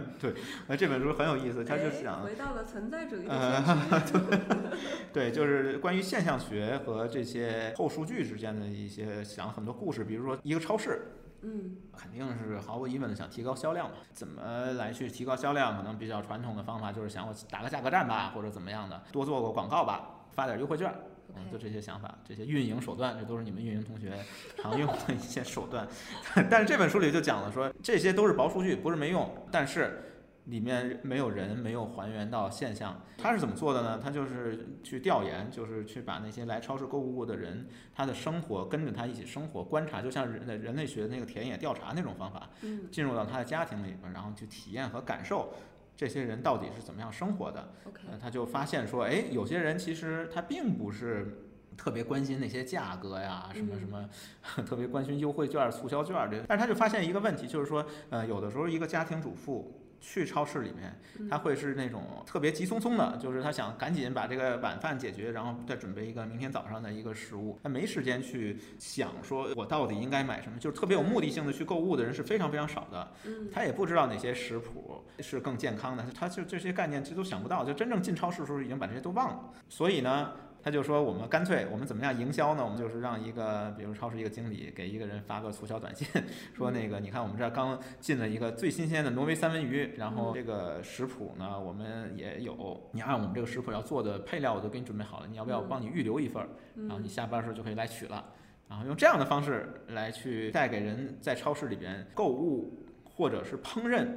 呃，这本书很有意思，它就哎讲，回到了存在主义的呃先驱。<laughs> 对，就是关于现象学和这些后数据之间的一些讲了很多故事，比如说一个超市。嗯肯定是毫无疑问的想提高销量嘛？怎么来去提高销量？可能比较传统的方法就是想我打个价格战吧，或者怎么样的，多做个广告吧，发点优惠券。嗯，就这些想法，这些运营手段，这都是你们运营同学常用的一些手段。<laughs> 但是这本书里就讲了说，这些都是薄数据，不是没用，但是里面没有人，没有还原到现象。他是怎么做的呢？他就是去调研，就是去把那些来超市购物过的人，他的生活跟着他一起生活，观察，就像人类人类学那个田野调查那种方法，嗯进入到他的家庭里边，然后去体验和感受。这些人到底是怎么样生活的？，OK，呃，他就发现说，哎，有些人其实他并不是特别关心那些价格呀，什么嗯什么，<laughs> 特别关心优惠券、促销券这个。但是他就发现一个问题，就是说，呃，有的时候一个家庭主妇去超市里面，嗯他会是那种特别急匆匆的，就是他想赶紧把这个晚饭解决，然后再准备一个明天早上的一个食物，他没时间去想说我到底应该买什么，就是特别有目的性的去购物的人是非常非常少的。嗯他也不知道哪些食谱是更健康的，他就这些概念其实都想不到，就真正进超市的时候已经把这些都忘了。所以呢，他就说我们干脆我们怎么样营销呢？我们就是让一个比如超市一个经理给一个人发个促销短信，<laughs> 说那个你看我们这儿刚进了一个最新鲜的挪威三文鱼，然后这个食谱呢我们也有，你按我们这个食谱要做的配料我都给你准备好了，你要不要我帮你预留一份儿？然后你下班的时候就可以来取了。然后用这样的方式来去带给人在超市里边购物或者是烹饪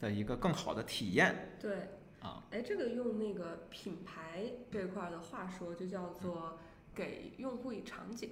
的一个更好的体验对，啊。哎，这个用那个品牌这块儿的话说，就叫做给用户以场景，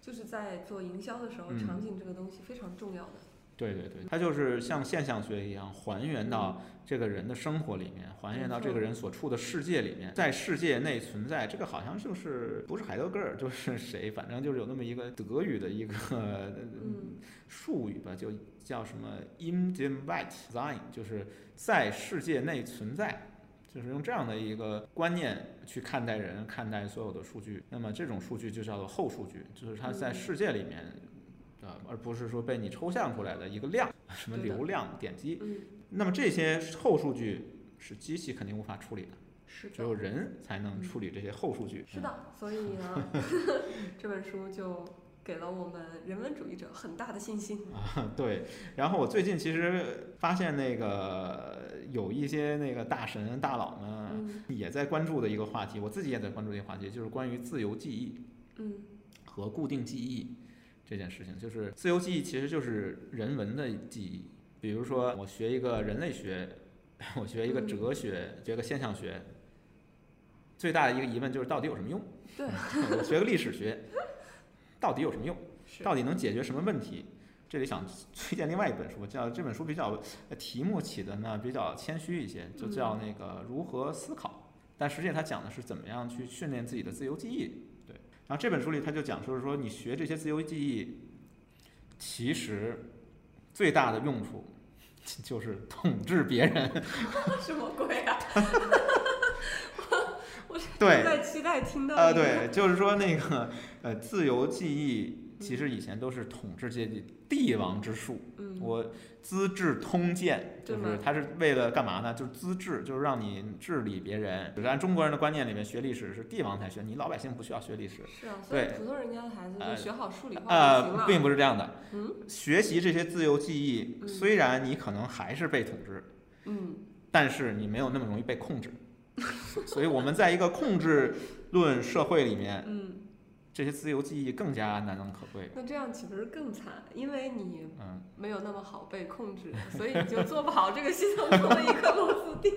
就是在做营销的时候，嗯场景这个东西非常重要的。对对对，它就是像现象学一样，还原到这个人的生活里面，还原到这个人所处的世界里面，在世界内存在。这个好像就是不是海德格尔就是谁，反正就是有那么一个德语的一个嗯术语吧，就叫什么 in the right sein，就是在世界内存在。就是用这样的一个观念去看待人，看待所有的数据。那么这种数据就叫做后数据，就是它在嗯世界里面的，而不是说被你抽象出来的一个量，什么流量、点击。嗯，那么这些后数据是机器肯定无法处理的，是的只有人才能处理这些后数据。是的，所以呢，<laughs> 这本书就给了我们人文主义者很大的信心。啊，对。然后我最近其实发现那个有一些那个大神大佬们嗯也在关注的一个话题，我自己也在关注一个话题，就是关于自由记忆嗯和固定记忆这件事情。就是自由记忆其实就是人文的记忆，比如说我学一个人类学，<laughs> 我学一个哲学，学个现象学。最大的一个疑问就是到底有什么用？对，我 <laughs> 学个历史学，到底有什么用？是到底能解决什么问题？这里想推荐另外一本书，叫这本书比较呃题目起的呢比较谦虚一些，就叫那个如何思考。但实际上它讲的是怎么样去训练自己的自由记忆。对，然后这本书里他就讲说是说你学这些自由记忆，其实最大的用处就是统治别人。<laughs> 什么鬼啊？<laughs> 我对，在期待听到呃，对，就是说那个呃，自由记忆其实以前都是统治阶级帝王之术。嗯，我《资治通鉴》就是它是为了干嘛呢？就是资治，就是让你治理别人。就是按中国人的观念里面，学历史是帝王才学，你老百姓不需要学历史。是啊，所以对普通人家的孩子就呃学好数理化呃，了。并不是这样的。嗯学习这些自由记忆，嗯虽然你可能还是被统治，嗯，但是你没有那么容易被控制。所以我们在一个控制论社会里面，嗯，这些自由记忆更加难能可贵。那这样岂不是更惨？因为你嗯，没有那么好被控制，所以你就做不好这个系统中的一颗螺丝钉。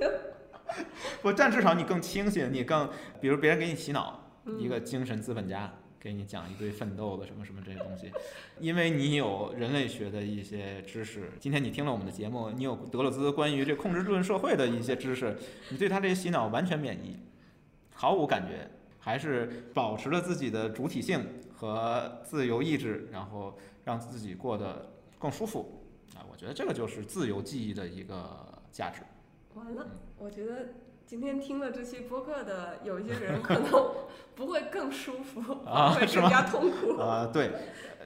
<laughs> 不，但至少你更清醒，你更，比如别人给你洗脑，嗯一个精神资本家给你讲一堆奋斗的什么什么这些东西，因为你有人类学的一些知识。今天你听了我们的节目，你有德勒兹关于这控制论社会的一些知识，你对他这些洗脑完全免疫，毫无感觉，还是保持了自己的主体性和自由意志，然后让自己过得更舒服啊！我觉得这个就是自由记忆的一个价值。完了，我觉得今天听了这期播客的有一些人 <laughs> 可能不会更舒服，会啊会更加痛苦。呃，对，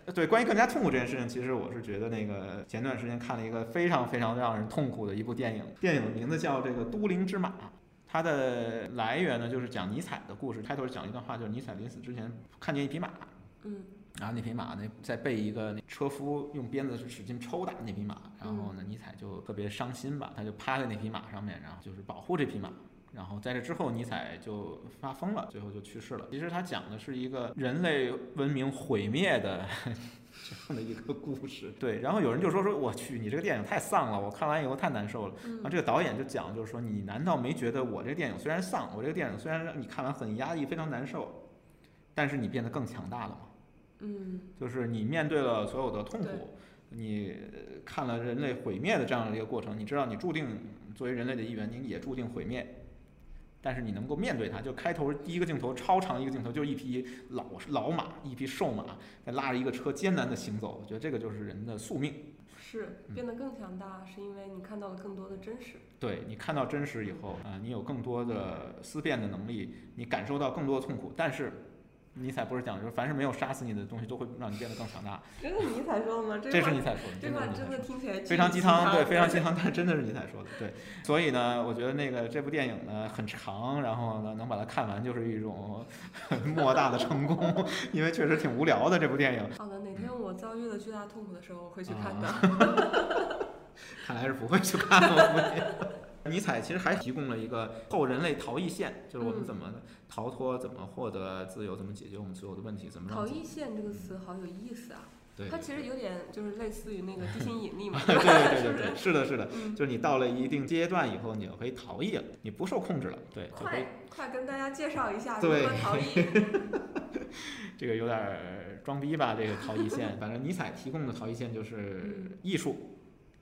呃对，关于更加痛苦这件事情，其实我是觉得那个前段时间看了一个非常非常让人痛苦的一部电影，电影的名字叫这个《都灵之马》。它的来源呢，就是讲尼采的故事。开头讲一段话，就是尼采临死之前看见一匹马，嗯然后那匹马呢在被一个那车夫用鞭子使劲抽打那匹马，然后呢尼采就特别伤心吧，他就趴在那匹马上面，然后就是保护这匹马。然后在这之后，尼采就发疯了，最后就去世了。其实他讲的是一个人类文明毁灭的这样的一个故事。对，然后有人就说说我去，你这个电影太丧了，我看完以后太难受了。然后嗯这个导演就讲，就是说你难道没觉得我这个电影虽然丧，我这个电影虽然让你看完很压抑、非常难受，但是你变得更强大了吗？嗯就是你面对了所有的痛苦，你呃看了人类毁灭的这样的一个过程，你知道你注定作为人类的一员，你也注定毁灭。但是你能够面对它，就开头第一个镜头超长一个镜头，就是一匹老老马，一匹瘦马在拉着一个车艰难的行走。我觉得这个就是人的宿命。是变得更强大，是因为你看到了更多的真实。对你看到真实以后啊，你有更多的思辨的能力，你感受到更多的痛苦，但是。尼采不是讲，就是凡是没有杀死你的东西，都会让你变得更强大。真的尼采说的吗？这是尼采说的。这话真的听起来非常鸡汤，对，非常鸡汤，但是真的是尼采说的。对，所以呢，我觉得那个这部电影呢很长，然后呢能把它看完就是一种莫大的成功，因为确实挺无聊的这部电影。好的，哪天我遭遇了巨大痛苦的时候，我会去看的。<laughs> 看来是不会去看了。尼采其实还提供了一个后人类逃逸线，就是我们怎么逃脱、怎么获得自由、怎么解决我们所有的问题、怎么逃逸线这个词好有意思啊！对，它其实有点就是类似于那个地心引力嘛。<laughs> 对对对对，是的，是的，就是你到了一定阶段以后，你就可以逃逸了，你不受控制了。对，快快跟大家介绍一下如何逃逸。<laughs> 这个有点装逼吧？这个逃逸线，反正尼采提供的逃逸线就是艺术，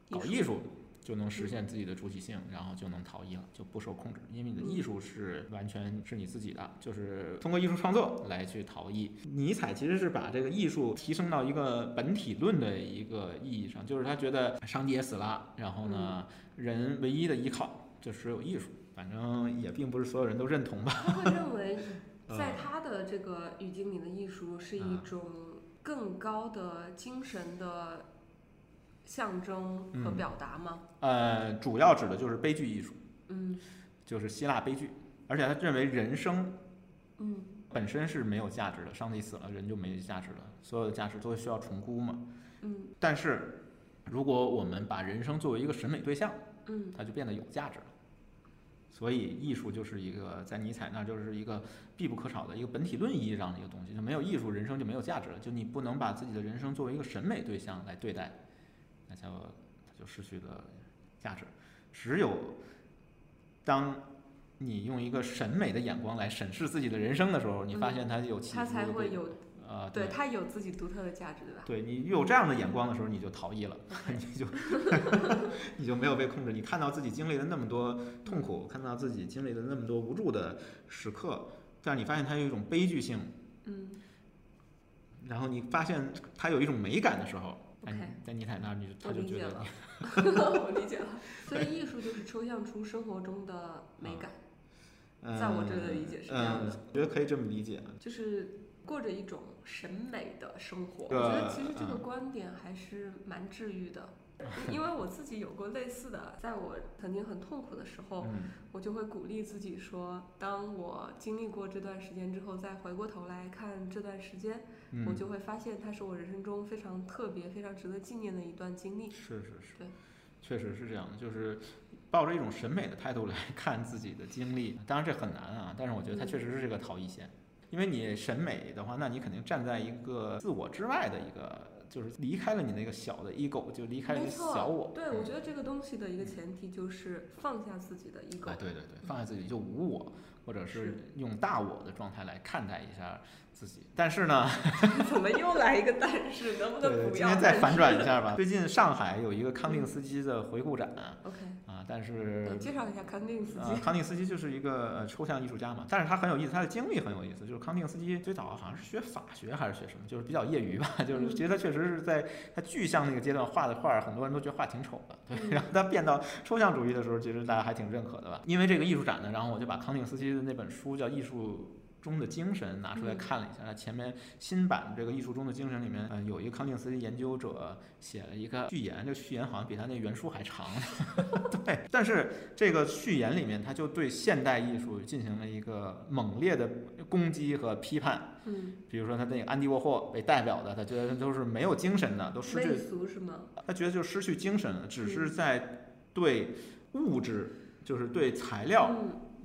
搞艺术。就能实现自己的主体性，然后就能逃逸了，就不受控制，因为你的艺术是完全是你自己的，就是通过艺术创作来去逃逸。尼采其实是把这个艺术提升到一个本体论的一个意义上，就是他觉得上帝也死了，然后呢，人唯一的依靠就是有艺术，反正也并不是所有人都认同吧。他会认为，<laughs> 在他的这个语境里的艺术是一种更高的精神的。象征和表达吗？呃，主要指的就是悲剧艺术，嗯，就是希腊悲剧，而且他认为人生，嗯，本身是没有价值的，上帝死了，人就没价值了，所有的价值都需要重估嘛，嗯，但是如果我们把人生作为一个审美对象，嗯，它就变得有价值了，所以艺术就是一个在尼采那儿就是一个必不可少的一个本体论意义上的一个东西，就没有艺术，人生就没有价值了，就你不能把自己的人生作为一个审美对象来对待。那就它就失去了价值。只有当你用一个审美的眼光来审视自己的人生的时候，你发现它有其它才会有呃，对它有自己独特的价值，对吧？对你有这样的眼光的时候，你就逃逸了，<laughs> 你就 <laughs> 你就没有被控制。你看到自己经历了那么多痛苦，看到自己经历了那么多无助的时刻，但是你发现它有一种悲剧性，嗯，然后你发现它有一种美感的时候。OK，在尼采那儿，你他就觉得你，<laughs> 我理解了。<laughs> 所以艺术就是抽象出生活中的美感，在我这的理解是这样的。我觉得可以这么理解，就是过着一种审美的生活。我觉得其实这个观点还是蛮治愈的。因为我自己有过类似的，在我曾经很痛苦的时候，我就会鼓励自己说，当我经历过这段时间之后，再回过头来看这段时间，我就会发现它是我人生中非常特别、非常值得纪念的一段经历。是是是，对，确实是这样的，就是抱着一种审美的态度来看自己的经历，当然这很难啊，但是我觉得它确实是这个逃逸线，因为你审美的话，那你肯定站在一个自我之外的一个。就是离开了你那个小的 ego，就离开了小我。对，我觉得这个东西的一个前提就是放下自己的 ego。哎，对对对，放下自己就无我，或者是用大我的状态来看待一下。自己，但是呢，<laughs> 怎么又来一个但是？能不能不要？今天再反转一下吧。最近上海有一个康定斯基的回顾展。OK。啊，但是介绍一下康定斯基。康定斯基就是一个抽象艺术家嘛，但是他很有意思，他的经历很有意思。就是康定斯基最早好像是学法学还是学什么，就是比较业余吧。<laughs> 就是其实他确实是在他具象那个阶段画的画，很多人都觉得画挺丑的。对。<laughs> 然后他变到抽象主义的时候，其实大家还挺认可的吧。因为这个艺术展呢，然后我就把康定斯基的那本书叫《艺术》。中的精神拿出来看了一下，他前面新版这个艺术中的精神里面，嗯，有一个康定斯基研究者写了一个序言，这个序言好像比他那原书还长。<laughs> 对，但是这个序言里面，他就对现代艺术进行了一个猛烈的攻击和批判。嗯，比如说他那个安迪沃霍为代表的，他觉得都是没有精神的，都失去俗是吗？他觉得就失去精神了，只是在对物质，就是对材料。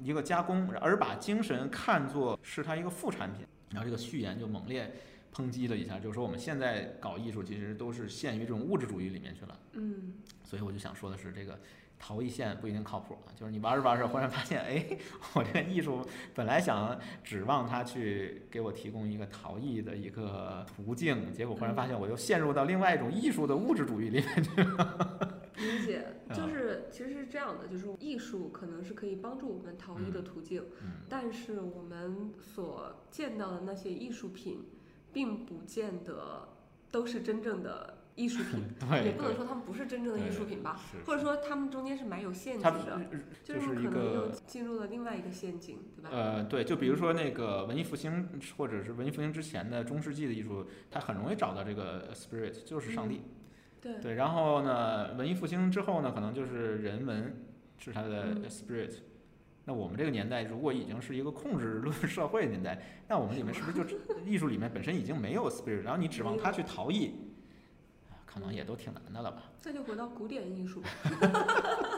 一个加工，而把精神看作是它一个副产品，然后这个序言就猛烈抨击了一下，就是说我们现在搞艺术其实都是陷于这种物质主义里面去了。嗯，所以我就想说的是，这个逃逸线不一定靠谱啊，就是你玩着玩着，忽然发现，哎，<laughs> 我这个艺术本来想指望它去给我提供一个逃逸的一个途径，结果忽然发现我又陷入到另外一种艺术的物质主义里面去了。理解，就是其实是这样的，就是艺术可能是可以帮助我们逃逸的途径，嗯但是我们所见到的那些艺术品，并不见得都是真正的艺术品，<laughs> 对也不能说他们不是真正的艺术品吧，或者说他们中间是蛮有陷阱的，就就是可能又进入了另外一个陷阱，对吧？呃，对，就比如说那个文艺复兴，或者是文艺复兴之前的中世纪的艺术，它很容易找到这个 spirit，就是上帝。对，对，然后呢，文艺复兴之后呢，可能就是人文是它的嗯 spirit。那我们这个年代如果已经是一个控制论社会年代，那我们里面是不是就 <laughs> 艺术里面本身已经没有 spirit，然后你指望它去逃逸，可能也都挺难的了吧？那就回到古典艺术吧。<laughs>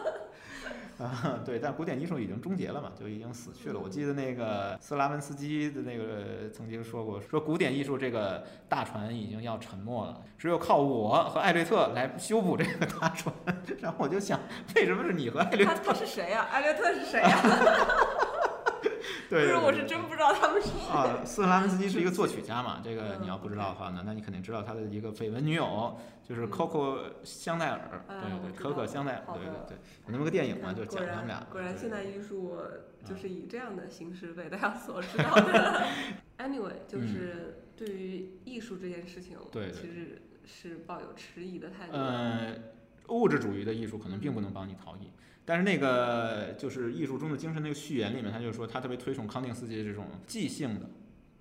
啊，<laughs> 对，但古典艺术已经终结了嘛，就已经死去了。我记得那个斯拉文斯基的那个曾经说过，说古典艺术这个大船已经要沉没了，只有靠我和艾略特来修补这个大船。<laughs> 然后我就想，为什么是你和艾略特？他是谁呀、艾略特是谁呀、<laughs> <laughs> 对，不是，我是真不知道他们是谁。啊，斯特拉文斯基是一个作曲家嘛，这个嗯你要不知道的话呢，那你肯定知道他的一个绯闻女友就是嗯 Coco 香奈儿，啊对对，我知可可香奈儿，对对对，有那么个电影嘛，就讲他们俩。果然，现代艺术就是以这样的形式被大家所知道的。<laughs> anyway，就是对于艺术这件事情，嗯对对其实是抱有迟疑的态度。呃，物质主义的艺术可能并不能帮你逃逸，但是那个就是艺术中的精神那个序言里面，他就说他特别推崇康定斯基的这种即兴的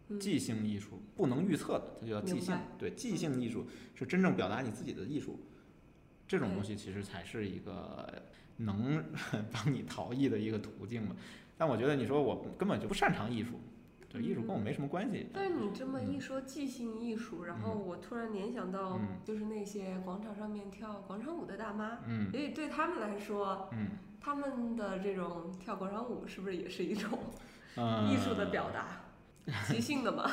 嗯即兴艺术，不能预测的，它就叫即兴。对，即兴艺术是真正表达你自己的艺术，这种东西其实才是一个能 <laughs> 帮你逃逸的一个途径嘛。但我觉得你说我根本就不擅长艺术，对，艺术跟我没什么关系。但是你这么嗯一说即兴艺术，然后我突然联想到嗯，就是那些广场上面跳广场舞的大妈，嗯所以对他们来说，嗯他们的这种跳广场舞是不是也是一种嗯，艺术的表达？<laughs> 即兴的嘛，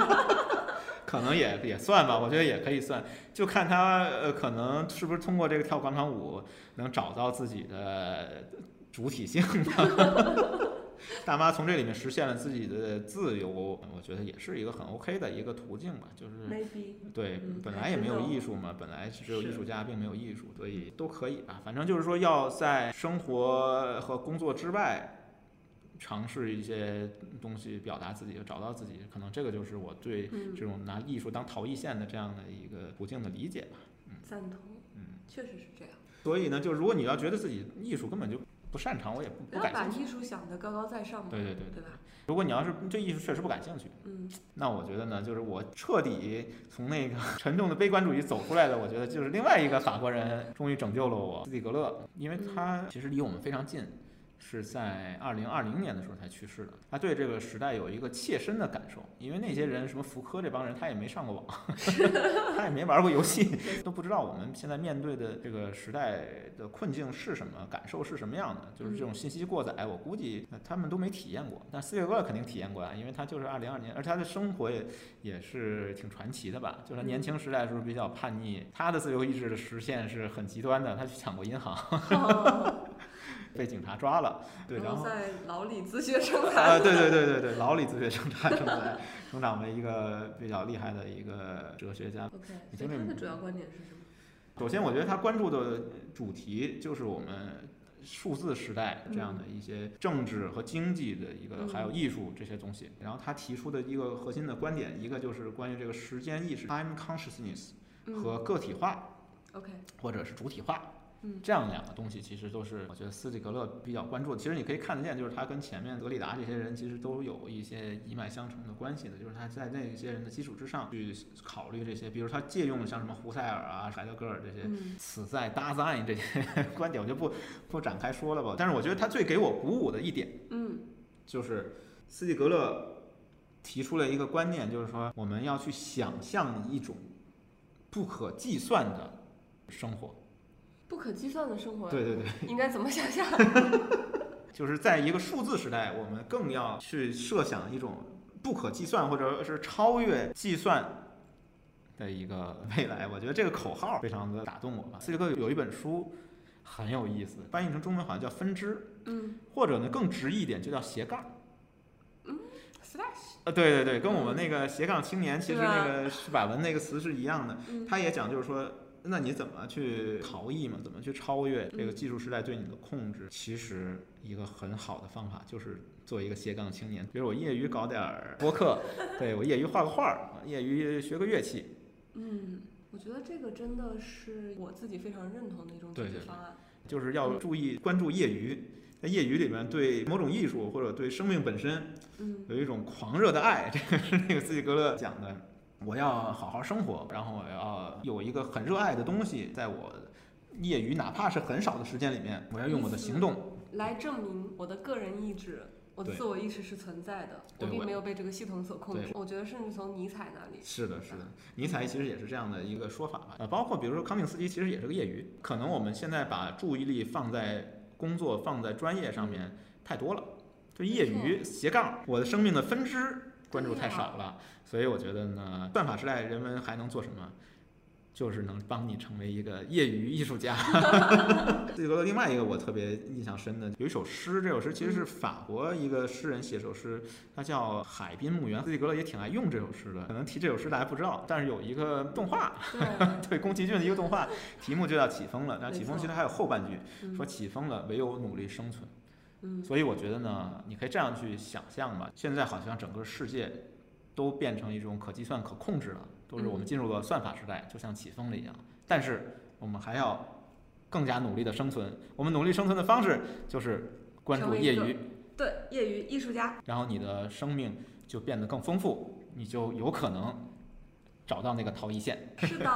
<laughs> 可能也也算吧，我觉得也可以算，就看他呃，可能是不是通过这个跳广场舞能找到自己的主体性呢？<laughs> 大妈从这里面实现了自己的自由，我觉得也是一个很 OK 的一个途径吧。就是 maybe 对嗯，本来也没有艺术嘛，本来只有艺术家，并没有艺术，所以都可以吧。反正就是说，要在生活和工作之外。尝试一些东西，表达自己，找到自己，可能这个就是我对嗯这种拿艺术当逃逸线的这样的一个途径的理解吧。嗯赞同，嗯，确实是这样。所以呢，就如果你要觉得自己艺术根本就不擅长，我也不不敢把不感兴趣。艺术想得高高在上嘛，对对对对吧？如果你要是对艺术确实不感兴趣，嗯，<tsk> 那我觉得呢，就是我彻底从那个 <laughs> 沉重的悲观主义走出来的，我觉得就是另外一个法国人终于拯救了我，斯蒂格勒，因为他其实离我们非常近。是在二零二零年的时候才去世的。他对这个时代有一个切身的感受，因为那些人，什么福柯这帮人，他也没上过网，<laughs> 他也没玩过游戏，都不知道我们现在面对的这个时代的困境是什么，感受是什么样的。就是这种信息过载，我估计呃他们都没体验过。但斯蒂格勒肯定体验过啊，因为他就是二零二年，而他的生活也也是挺传奇的吧。就是他年轻时代的时候比较叛逆，他的自由意志的实现是很极端的，他去抢过银行。被警察抓了，对，然后在牢里自学成啊，才。对对对对对，牢里自学成才，成才，成长为一个比较厉害的一个哲学家。OK，你听这所以他的主要观点是什么？首先，我觉得他关注的主题就是我们数字时代这样的一些政治和经济的一个，嗯还有艺术这些东西。然后他提出的一个核心的观点，一个就是关于这个时间意识 （time consciousness） 和嗯个体化，OK，或者是主体化。嗯这样两个东西其实都是我觉得斯蒂格勒比较关注的。其实你可以看得见，就是他跟前面德里达这些人其实都有一些一脉相承的关系的。就是他在那些人的基础之上去考虑这些，比如他借用了像什么胡塞尔啊、海德格尔这些嗯此在 design 这些观点，我就不不展开说了吧。但是我觉得他最给我鼓舞的一点嗯就是斯蒂格勒提出了一个观念，就是说我们要去想象一种不可计算的生活。不可计算的生活，对对对。应该怎么想象？<laughs> 就是在一个数字时代，我们更要去设想一种不可计算或者是超越计算的一个未来。我觉得这个口号非常的打动我吧。斯蒂格有一本书很有意思，翻译成中文好像叫分支，嗯或者呢更直译一点就叫斜杠。，slash，呃，对对对，跟我们那个斜杠青年其实那个是把文那个词是一样的。嗯他也讲就是说，那你怎么去逃逸嘛？怎么去超越这个技术时代对你的控制？其实一个很好的方法就是做一个斜杠青年。比如我业余搞点儿播客，<laughs> 对我业余画个画儿，业余学个乐器。嗯，我觉得这个真的是我自己非常认同的一种解决方案。就是要注意关注业余，在业余里面对某种艺术或者对生命本身嗯有一种狂热的爱，这个是那个斯蒂格勒讲的。我要好好生活，然后我要有一个很热爱的东西，在我业余哪怕是很少的时间里面，我要用我的行动。来证明我的个人意志。我的自我意识是存在的，我并没有被这个系统所控制。我觉得甚至从尼采那里，是的，是的，尼采其实也是这样的一个说法吧。呃，包括比如说康定斯基，其实也是个业余。可能我们现在把注意力放在工作、放在专业上面太多了，就业余斜杠，我的生命的分支关注太少了。所以我觉得呢，算法时代人们还能做什么？就是能帮你成为一个业余艺术家。<laughs> 这个另外一个我特别印象深的，有一首诗，这首诗其实是法国一个诗人写首诗，他叫《海滨墓园》。斯蒂格勒也挺爱用这首诗的，可能提这首诗大家不知道，但是有一个动画，对，<laughs> 对宫崎骏的一个动画，题目就叫《起风了》。那起风其实还有后半句，嗯说起风了，唯有努力生存。嗯，所以我觉得呢，你可以这样去想象吧。现在好像整个世界都变成一种可计算、可控制了，都是我们嗯进入了算法时代，就像起风了一样。但是我们还要更加努力的生存。我们努力生存的方式就是关注业余，对，业余艺术家，然后你的生命就变得更丰富，你就有可能找到那个逃逸线。是的。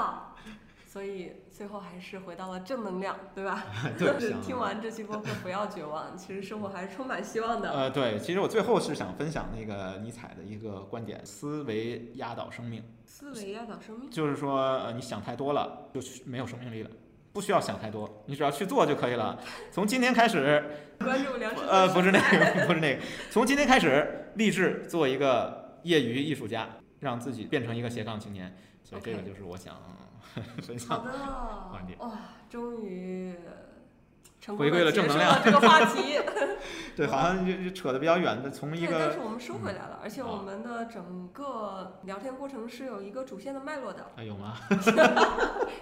所以最后还是回到了正能量，对吧？<laughs> 对 <laughs> 就是听完这期播客不要绝望，其实生活还是充满希望的。呃，对，其实我最后是想分享那个尼采的一个观点：思维压倒生命。思维压倒生命，就是说，呃，你想太多了，就没有生命力了。不需要想太多，你只要去做就可以了。从今天开始，<laughs> 关注梁。呃，不是那个，不是那个，从今天开始立志做一个业余艺术家，让自己变成一个斜杠青年。所以这个就是我想分享。好的 <laughs> 观点，哇，终于成功回归了正能量这个话题。<laughs> <laughs> 对，好像就就扯得比较远的，从一个，但个是我们收回来了，而且啊我们的整个聊天过程是有一个主线的脉络的。哎有吗？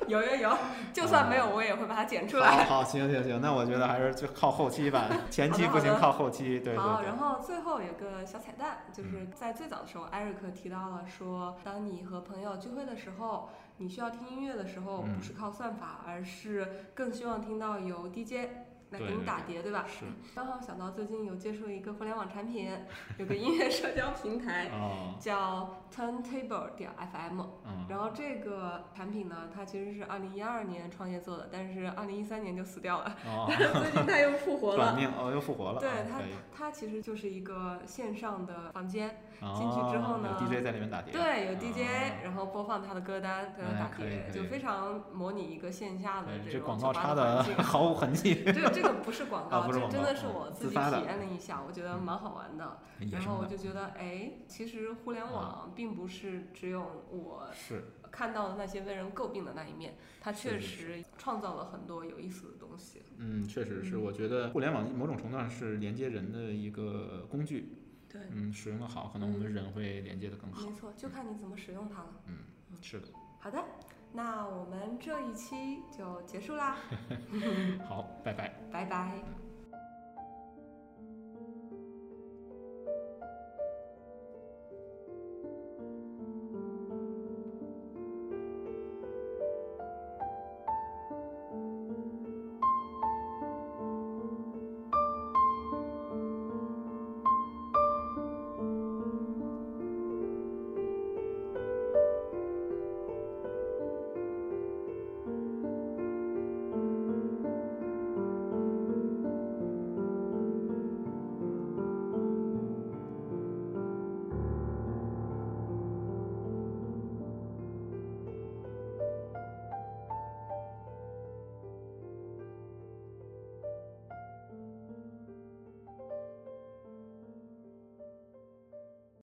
有有有，就算没有，我也会把它剪出好来。好，行行行，那我觉得还是就靠后期吧，前期不行，靠后期。对对好，然。后最后有个小彩蛋，就是嗯在最早的时候，艾瑞克提到了说，当你和朋友聚会的时候，你需要听音乐的时候，嗯不是靠算法，而是更希望听到有 DJ 来给你打碟，对吧？是 <laughs> 刚好想到最近有接触一个互联网产品，有个音乐社交平台哦，叫 Turntable 点 FM。嗯，然后这个产品呢，它其实是二零一二年创业做的，但是二零一三年就死掉了，哦，最近它又复活了。<laughs> 短命哦，又复活了。对它它其实就是一个线上的房间，哦进去之后呢有 DJ 在里面打碟。对，有 DJ，哦然后播放他的歌单，跟他打碟，就非常模拟一个线下的对，这种酒吧告插的的环境。毫无痕迹，<laughs> 这个这个不是广 <laughs> 告，这真的是我自己体验了一下，我觉得嗯蛮好玩的。野然后我就觉得，哎，其实互联网并不是只有我是，看到的那些为人诟病的那一面，它确实创造了很多有意思的东西。嗯，确实是，嗯我觉得互联网某种程度上是连接人的一个工具，对，嗯，使用的好，可能我们人会连接的更好没。错，就看你怎么使用它了。嗯是的，好的，那我们这一期就结束啦，<laughs> 好，拜拜。拜拜。